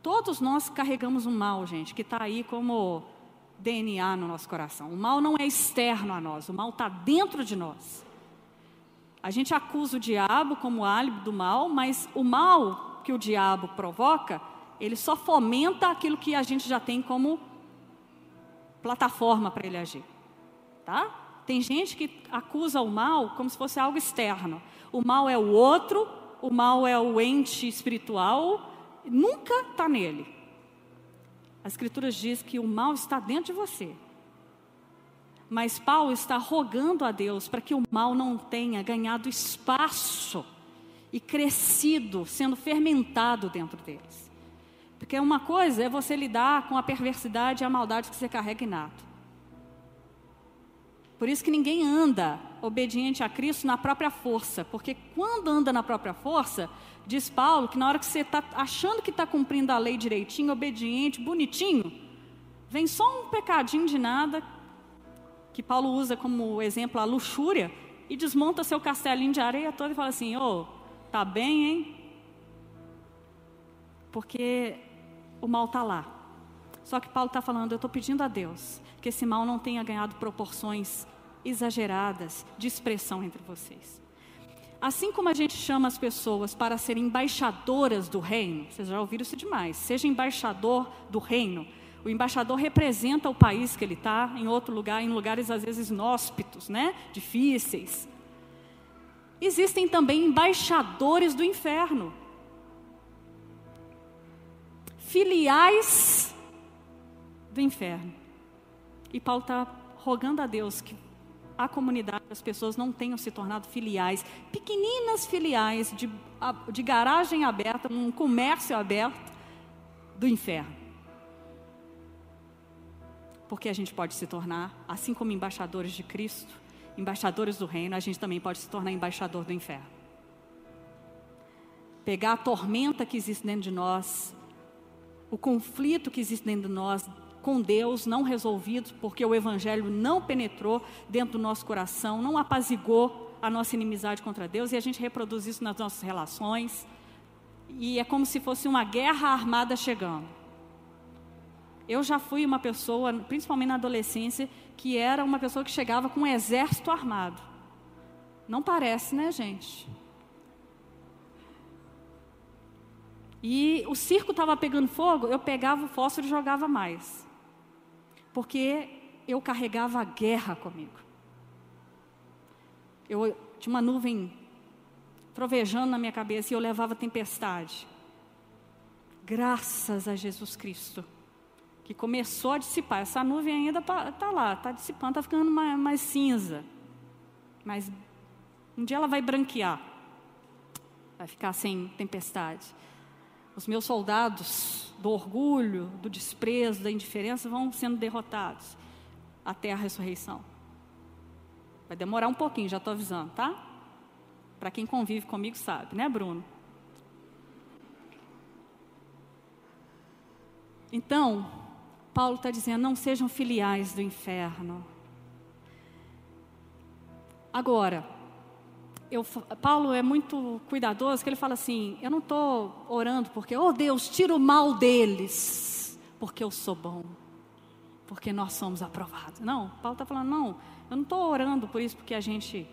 Todos nós carregamos um mal, gente, que está aí como DNA no nosso coração. O mal não é externo a nós, o mal está dentro de nós. A gente acusa o diabo como álibi do mal, mas o mal que o diabo provoca, ele só fomenta aquilo que a gente já tem como plataforma para ele agir. Tá? Tem gente que acusa o mal como se fosse algo externo. O mal é o outro, o mal é o ente espiritual, nunca está nele. A Escritura diz que o mal está dentro de você. Mas Paulo está rogando a Deus para que o mal não tenha ganhado espaço e crescido, sendo fermentado dentro deles. Porque uma coisa é você lidar com a perversidade e a maldade que você carrega inato. Por isso que ninguém anda obediente a Cristo na própria força, porque quando anda na própria força, diz Paulo que na hora que você está achando que está cumprindo a lei direitinho, obediente, bonitinho, vem só um pecadinho de nada, que Paulo usa como exemplo a luxúria, e desmonta seu castelinho de areia todo e fala assim: ô, oh, tá bem, hein? Porque o mal está lá. Só que Paulo está falando: eu estou pedindo a Deus que esse mal não tenha ganhado proporções exageradas de expressão entre vocês. Assim como a gente chama as pessoas para serem embaixadoras do reino, vocês já ouviram isso demais, seja embaixador do reino. O embaixador representa o país que ele está, em outro lugar, em lugares às vezes inóspitos, né? difíceis. Existem também embaixadores do inferno, filiais do inferno. E Paulo está rogando a Deus que a comunidade, as pessoas não tenham se tornado filiais, pequeninas filiais de, de garagem aberta, um comércio aberto do inferno. Porque a gente pode se tornar, assim como embaixadores de Cristo, embaixadores do reino, a gente também pode se tornar embaixador do inferno. Pegar a tormenta que existe dentro de nós, o conflito que existe dentro de nós, com Deus não resolvidos, porque o Evangelho não penetrou dentro do nosso coração, não apazigou a nossa inimizade contra Deus, e a gente reproduz isso nas nossas relações, e é como se fosse uma guerra armada chegando. Eu já fui uma pessoa, principalmente na adolescência, que era uma pessoa que chegava com um exército armado. Não parece, né, gente? E o circo estava pegando fogo, eu pegava o fósforo e jogava mais porque eu carregava a guerra comigo. Eu tinha uma nuvem trovejando na minha cabeça e eu levava tempestade. Graças a Jesus Cristo, que começou a dissipar. Essa nuvem ainda está lá, está dissipando, está ficando mais, mais cinza. Mas um dia ela vai branquear, vai ficar sem tempestade. Os meus soldados do orgulho, do desprezo, da indiferença vão sendo derrotados até a ressurreição. Vai demorar um pouquinho, já estou avisando, tá? Para quem convive comigo sabe, né, Bruno? Então, Paulo está dizendo: não sejam filiais do inferno. Agora, eu, Paulo é muito cuidadoso, que ele fala assim: eu não estou orando porque, oh Deus, tira o mal deles, porque eu sou bom, porque nós somos aprovados. Não, Paulo está falando: não, eu não estou orando por isso porque a gente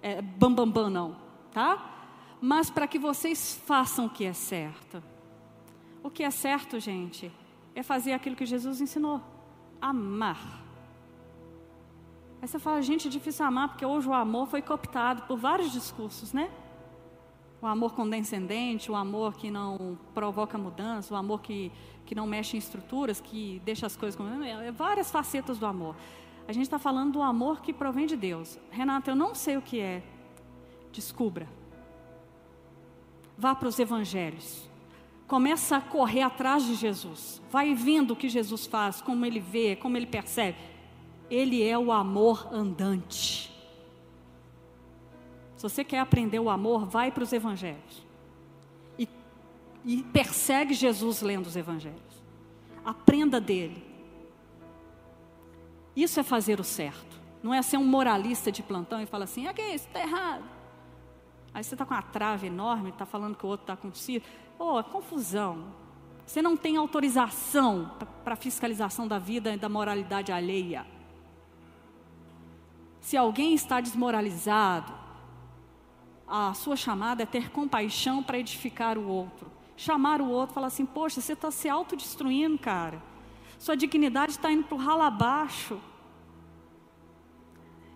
é bam, bam, bam, não, tá? Mas para que vocês façam o que é certo. O que é certo, gente, é fazer aquilo que Jesus ensinou: amar. Aí você fala, gente, é difícil amar, porque hoje o amor foi cooptado por vários discursos, né? O amor condescendente, o amor que não provoca mudança, o amor que, que não mexe em estruturas, que deixa as coisas como. É, várias facetas do amor. A gente está falando do amor que provém de Deus. Renata, eu não sei o que é. Descubra. Vá para os evangelhos. Começa a correr atrás de Jesus. Vai vendo o que Jesus faz, como ele vê, como ele percebe. Ele é o amor andante. Se você quer aprender o amor, vai para os evangelhos. E, e persegue Jesus lendo os evangelhos. Aprenda dele. Isso é fazer o certo. Não é ser um moralista de plantão e falar assim, aqui, isso está errado. Aí você está com uma trave enorme, está falando que o outro está com si. Oh, é confusão. Você não tem autorização para fiscalização da vida e da moralidade alheia. Se alguém está desmoralizado, a sua chamada é ter compaixão para edificar o outro. Chamar o outro falar assim: Poxa, você está se autodestruindo, cara. Sua dignidade está indo para o ralo abaixo.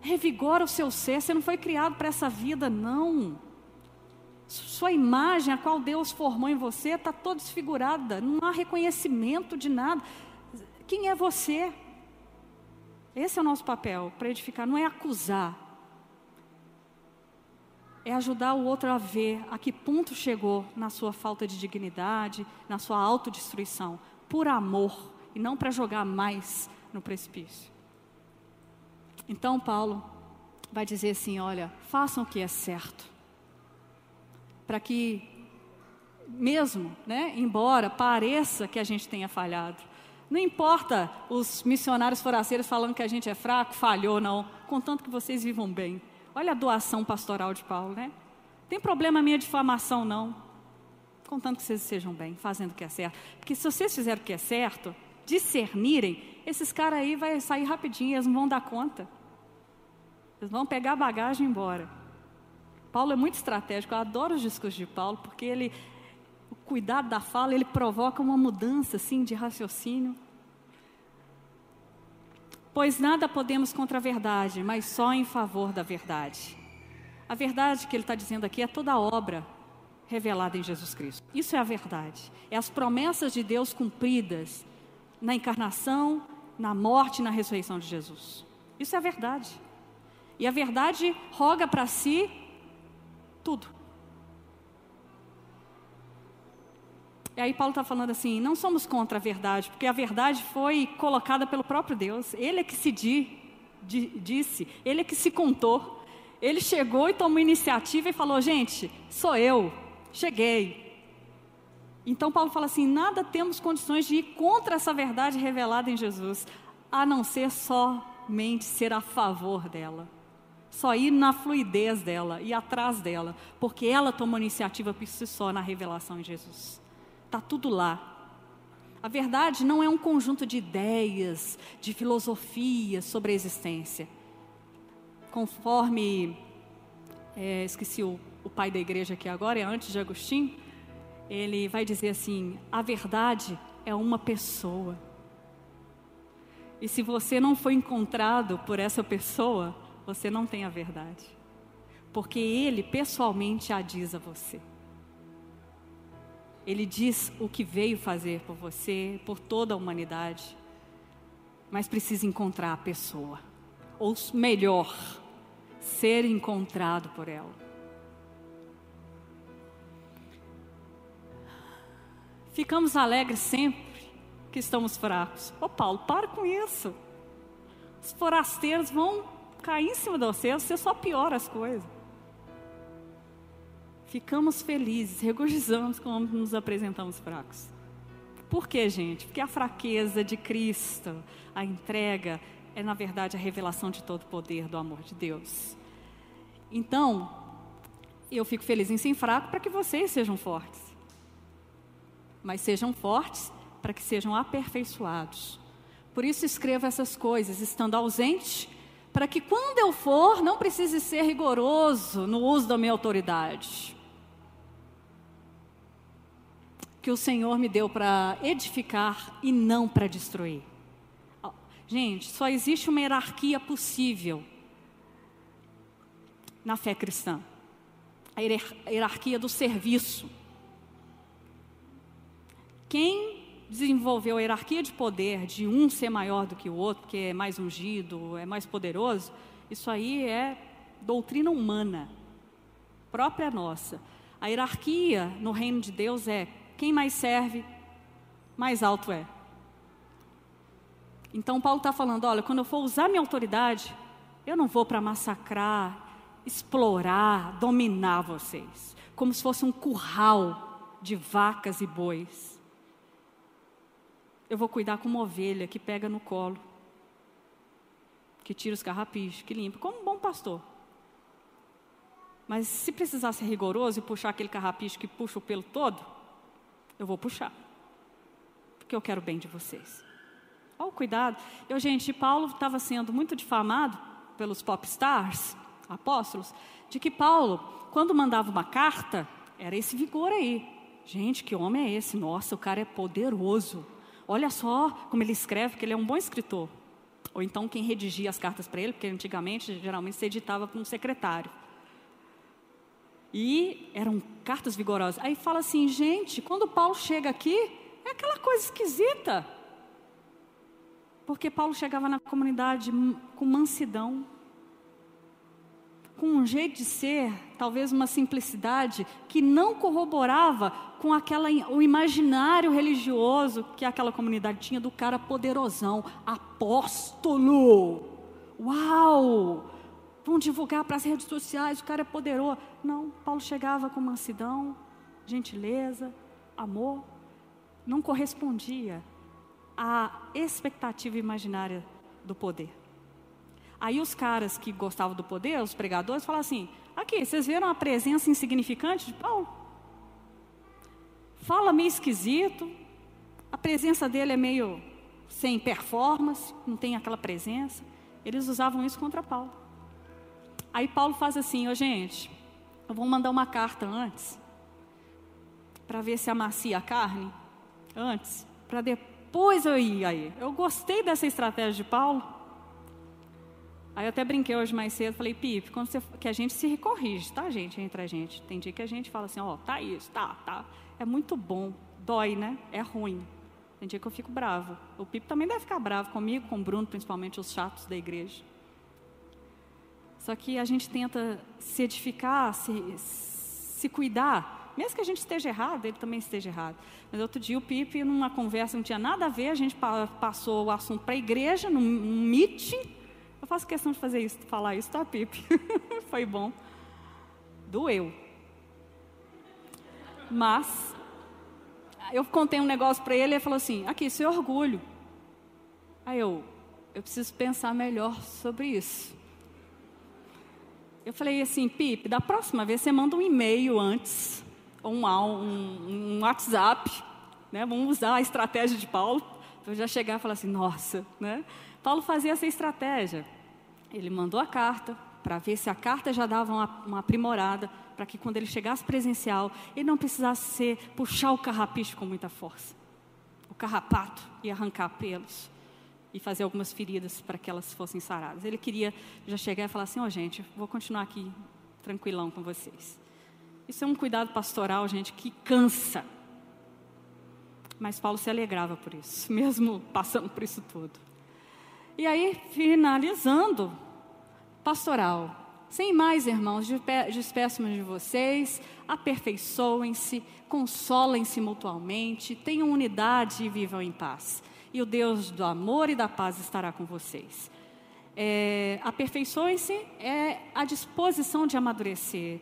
Revigora o seu ser. Você não foi criado para essa vida, não. Sua imagem, a qual Deus formou em você, está toda desfigurada. Não há reconhecimento de nada. Quem é você? Esse é o nosso papel, para edificar, não é acusar. É ajudar o outro a ver a que ponto chegou na sua falta de dignidade, na sua autodestruição, por amor e não para jogar mais no precipício. Então, Paulo vai dizer assim: olha, façam o que é certo, para que, mesmo, né, embora pareça que a gente tenha falhado, não importa os missionários forasteiros falando que a gente é fraco, falhou, não. Contanto que vocês vivam bem. Olha a doação pastoral de Paulo, né? Tem problema minha difamação, não. Contanto que vocês sejam bem, fazendo o que é certo. Porque se vocês fizerem o que é certo, discernirem, esses caras aí vão sair rapidinho, eles não vão dar conta. Eles vão pegar a bagagem e ir embora. Paulo é muito estratégico, eu adoro os discursos de Paulo, porque ele, cuidado da fala, ele provoca uma mudança assim de raciocínio. Pois nada podemos contra a verdade, mas só em favor da verdade. A verdade que ele está dizendo aqui é toda a obra revelada em Jesus Cristo. Isso é a verdade. É as promessas de Deus cumpridas na encarnação, na morte e na ressurreição de Jesus. Isso é a verdade. E a verdade roga para si tudo. E aí Paulo está falando assim, não somos contra a verdade, porque a verdade foi colocada pelo próprio Deus. Ele é que se di, di, disse, ele é que se contou. Ele chegou e tomou iniciativa e falou, gente, sou eu, cheguei. Então Paulo fala assim, nada temos condições de ir contra essa verdade revelada em Jesus, a não ser somente ser a favor dela. Só ir na fluidez dela e atrás dela, porque ela tomou iniciativa por si só na revelação em Jesus. Está tudo lá. A verdade não é um conjunto de ideias, de filosofias sobre a existência. Conforme, é, esqueci o, o pai da igreja aqui agora, é antes de Agostinho, ele vai dizer assim: a verdade é uma pessoa. E se você não foi encontrado por essa pessoa, você não tem a verdade. Porque ele pessoalmente a diz a você. Ele diz o que veio fazer por você, por toda a humanidade, mas precisa encontrar a pessoa, ou melhor, ser encontrado por ela. Ficamos alegres sempre que estamos fracos. Ô Paulo, para com isso. Os forasteiros vão cair em cima de você, você só piora as coisas. Ficamos felizes, regozijamos quando nos apresentamos fracos. Por quê, gente? Porque a fraqueza de Cristo, a entrega, é na verdade a revelação de todo o poder do amor de Deus. Então, eu fico feliz em ser fraco para que vocês sejam fortes. Mas sejam fortes para que sejam aperfeiçoados. Por isso escrevo essas coisas, estando ausente, para que quando eu for, não precise ser rigoroso no uso da minha autoridade. Que o Senhor me deu para edificar e não para destruir. Gente, só existe uma hierarquia possível na fé cristã a hierarquia do serviço. Quem desenvolveu a hierarquia de poder de um ser maior do que o outro, porque é mais ungido, é mais poderoso, isso aí é doutrina humana, própria nossa. A hierarquia no reino de Deus é quem mais serve, mais alto é. Então Paulo está falando: olha, quando eu for usar minha autoridade, eu não vou para massacrar, explorar, dominar vocês, como se fosse um curral de vacas e bois. Eu vou cuidar como uma ovelha que pega no colo, que tira os carrapichos, que limpa, como um bom pastor. Mas se precisar ser rigoroso e puxar aquele carrapicho que puxa o pelo todo, eu vou puxar. Porque eu quero o bem de vocês. Olha o cuidado. Eu, gente, Paulo estava sendo muito difamado pelos pop stars, apóstolos, de que Paulo, quando mandava uma carta, era esse vigor aí. Gente, que homem é esse? Nossa, o cara é poderoso. Olha só como ele escreve, que ele é um bom escritor. Ou então quem redigia as cartas para ele, porque antigamente geralmente se editava para um secretário. E eram cartas vigorosas. Aí fala assim, gente, quando Paulo chega aqui, é aquela coisa esquisita. Porque Paulo chegava na comunidade com mansidão, com um jeito de ser, talvez uma simplicidade que não corroborava com aquela o imaginário religioso que aquela comunidade tinha do cara poderosão, apóstolo. Uau! Vão divulgar para as redes sociais, o cara é poderoso. Não, Paulo chegava com mansidão, gentileza, amor, não correspondia a expectativa imaginária do poder. Aí os caras que gostavam do poder, os pregadores, falavam assim: aqui, vocês viram a presença insignificante de Paulo? Fala meio esquisito, a presença dele é meio sem performance, não tem aquela presença. Eles usavam isso contra Paulo. Aí Paulo faz assim: ó, gente, eu vou mandar uma carta antes, para ver se amacia a carne, antes, para depois eu ia aí. Eu gostei dessa estratégia de Paulo. Aí eu até brinquei hoje mais cedo, falei, Pipe, quando você, que a gente se corrige, tá, gente, entre a gente. Tem dia que a gente fala assim, ó, oh, tá isso, tá, tá. É muito bom, dói, né? É ruim. Tem dia que eu fico bravo. O Pipe também deve ficar bravo comigo, com o Bruno, principalmente os chatos da igreja. Só que a gente tenta se edificar, se, se cuidar mesmo que a gente esteja errado, ele também esteja errado. Mas outro dia o Pipe, numa conversa não tinha nada a ver, a gente passou o assunto para a igreja, num, num meeting. Eu faço questão de fazer isso, falar isso, tá, Pipe? (laughs) Foi bom. Doeu. Mas, eu contei um negócio para ele ele falou assim: aqui, isso é orgulho. Aí eu, eu preciso pensar melhor sobre isso. Eu falei assim, Pipe, da próxima vez você manda um e-mail antes um, um, um WhatsApp, né? vamos usar a estratégia de Paulo, para já chegar e falar assim, nossa, né? Paulo fazia essa estratégia. Ele mandou a carta para ver se a carta já dava uma, uma aprimorada, para que quando ele chegasse presencial, ele não precisasse ser, puxar o carrapicho com muita força. O carrapato e arrancar pelos e fazer algumas feridas para que elas fossem saradas. Ele queria já chegar e falar assim: ó, oh, gente, vou continuar aqui tranquilão com vocês. Isso é um cuidado pastoral, gente, que cansa. Mas Paulo se alegrava por isso, (laughs) mesmo passando por isso tudo. E aí, finalizando, pastoral. Sem mais, irmãos, despeço-me de vocês, aperfeiçoem-se, consolem-se mutualmente, tenham unidade e vivam em paz. E o Deus do amor e da paz estará com vocês. É, Aperfeiçoe-se é a disposição de amadurecer.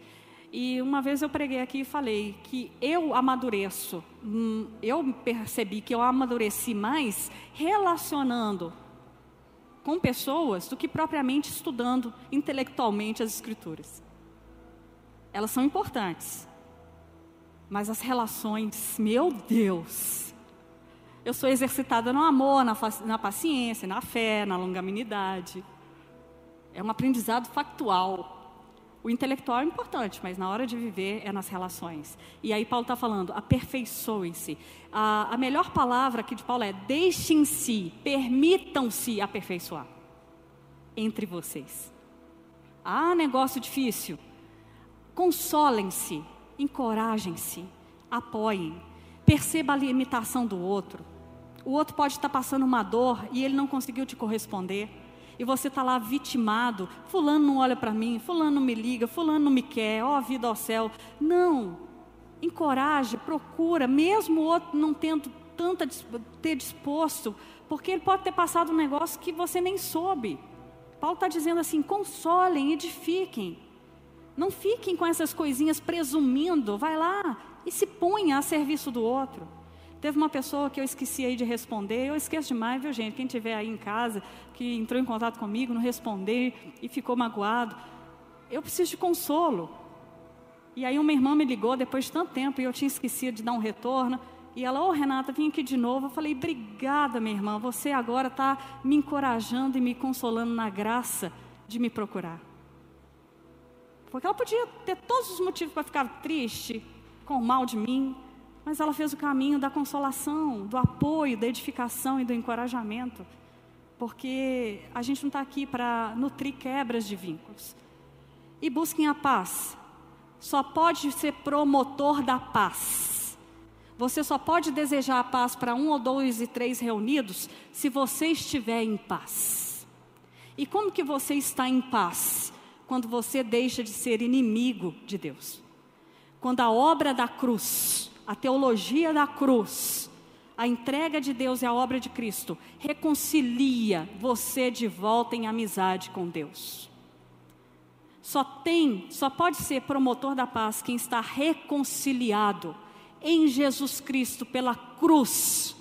E uma vez eu preguei aqui e falei que eu amadureço, hum, eu percebi que eu amadureci mais relacionando com pessoas do que propriamente estudando intelectualmente as Escrituras. Elas são importantes, mas as relações, meu Deus, eu sou exercitada no amor, na, na paciência, na fé, na longanimidade. É um aprendizado factual. O intelectual é importante, mas na hora de viver é nas relações. E aí Paulo está falando, aperfeiçoem-se. A, a melhor palavra aqui de Paulo é deixem-se, permitam-se aperfeiçoar entre vocês. Ah, negócio difícil. Consolem-se, encorajem-se, apoiem. Perceba a limitação do outro. O outro pode estar passando uma dor e ele não conseguiu te corresponder e você está lá vitimado, fulano não olha para mim, fulano não me liga, fulano não me quer, ó oh, vida ao céu. Não. Encoraje, procura, mesmo o outro não tendo tanta ter disposto, porque ele pode ter passado um negócio que você nem soube. Paulo está dizendo assim: consolem, edifiquem. Não fiquem com essas coisinhas presumindo, vai lá e se ponha a serviço do outro. Teve uma pessoa que eu esqueci aí de responder, eu esqueço demais, viu gente? Quem tiver aí em casa, que entrou em contato comigo, não responder e ficou magoado. Eu preciso de consolo. E aí uma irmã me ligou depois de tanto tempo e eu tinha esquecido de dar um retorno. E ela, ô oh, Renata, vim aqui de novo. Eu falei, obrigada, minha irmã. Você agora está me encorajando e me consolando na graça de me procurar. Porque ela podia ter todos os motivos para ficar triste, com mal de mim, mas ela fez o caminho da consolação, do apoio, da edificação e do encorajamento. Porque a gente não está aqui para nutrir quebras de vínculos. E busquem a paz. Só pode ser promotor da paz. Você só pode desejar a paz para um ou dois e três reunidos se você estiver em paz. E como que você está em paz? Quando você deixa de ser inimigo de Deus. Quando a obra da cruz a teologia da cruz, a entrega de Deus e a obra de Cristo reconcilia você de volta em amizade com Deus. Só tem, só pode ser promotor da paz quem está reconciliado em Jesus Cristo pela cruz.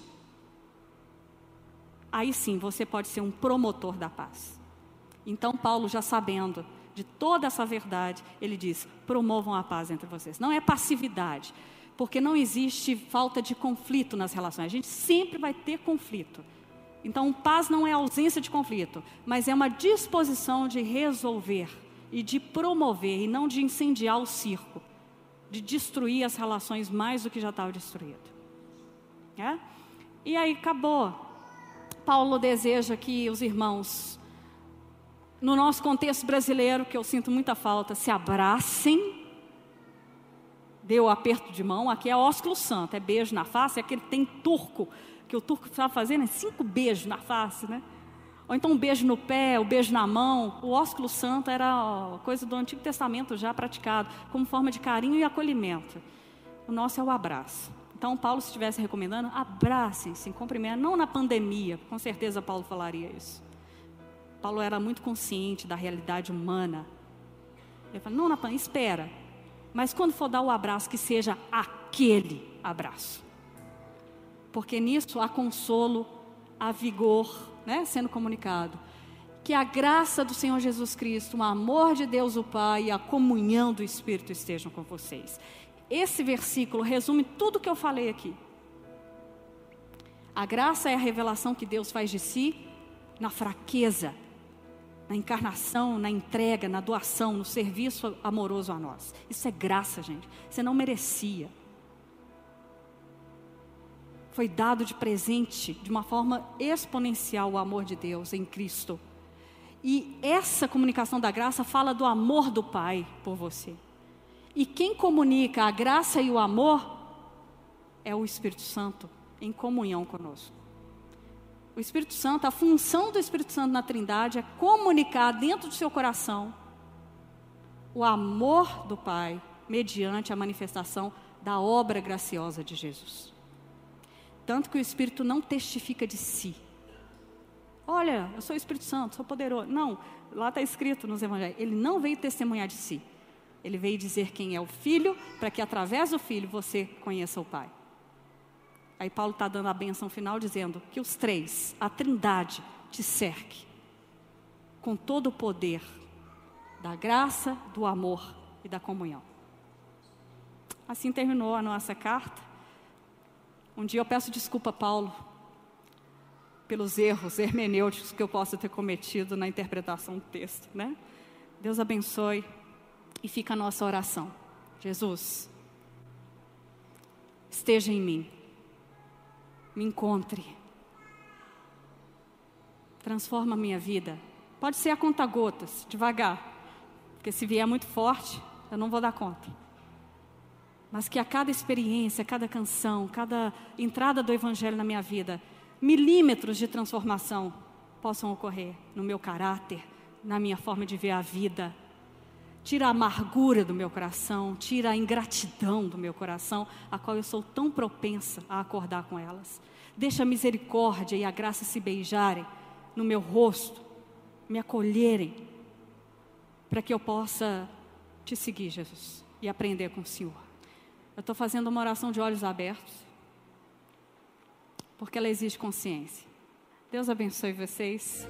Aí sim você pode ser um promotor da paz. Então, Paulo, já sabendo de toda essa verdade, ele diz: promovam a paz entre vocês. Não é passividade, porque não existe falta de conflito nas relações. A gente sempre vai ter conflito. Então, paz não é ausência de conflito, mas é uma disposição de resolver e de promover, e não de incendiar o circo, de destruir as relações mais do que já estava destruído. É? E aí acabou. Paulo deseja que os irmãos, no nosso contexto brasileiro, que eu sinto muita falta, se abracem deu aperto de mão, aqui é ósculo santo, é beijo na face, é aquele tem turco, que o turco estava fazendo é cinco beijos na face, né? Ou então um beijo no pé, o um beijo na mão. O ósculo santo era coisa do Antigo Testamento já praticado, como forma de carinho e acolhimento. O nosso é o abraço. Então, Paulo, se estivesse recomendando, abracem-se, cumprimentem, não na pandemia, com certeza Paulo falaria isso. Paulo era muito consciente da realidade humana. Ele fala, não na pandemia, espera, mas quando for dar o abraço, que seja aquele abraço. Porque nisso há consolo, há vigor, né, sendo comunicado. Que a graça do Senhor Jesus Cristo, o amor de Deus o Pai e a comunhão do Espírito estejam com vocês. Esse versículo resume tudo o que eu falei aqui. A graça é a revelação que Deus faz de si na fraqueza, na encarnação, na entrega, na doação, no serviço amoroso a nós. Isso é graça, gente. Você não merecia. Foi dado de presente de uma forma exponencial o amor de Deus em Cristo. E essa comunicação da graça fala do amor do Pai por você. E quem comunica a graça e o amor é o Espírito Santo em comunhão conosco. O Espírito Santo, a função do Espírito Santo na Trindade é comunicar dentro do seu coração o amor do Pai mediante a manifestação da obra graciosa de Jesus. Tanto que o Espírito não testifica de si. Olha, eu sou o Espírito Santo, sou poderoso. Não, lá está escrito nos evangelhos. Ele não veio testemunhar de si. Ele veio dizer quem é o Filho, para que através do Filho você conheça o Pai. Aí Paulo está dando a benção final, dizendo que os três, a trindade, te cerque com todo o poder da graça, do amor e da comunhão. Assim terminou a nossa carta. Um dia eu peço desculpa, Paulo, pelos erros hermenêuticos que eu possa ter cometido na interpretação do texto, né? Deus abençoe e fica a nossa oração. Jesus, esteja em mim, me encontre, transforma a minha vida. Pode ser a conta gotas, devagar, porque se vier muito forte, eu não vou dar conta. Mas que a cada experiência, cada canção, cada entrada do Evangelho na minha vida, milímetros de transformação possam ocorrer no meu caráter, na minha forma de ver a vida, tira a amargura do meu coração, tira a ingratidão do meu coração, a qual eu sou tão propensa a acordar com elas. Deixa a misericórdia e a graça se beijarem no meu rosto, me acolherem, para que eu possa te seguir, Jesus, e aprender com o Senhor. Eu estou fazendo uma oração de olhos abertos, porque ela exige consciência. Deus abençoe vocês.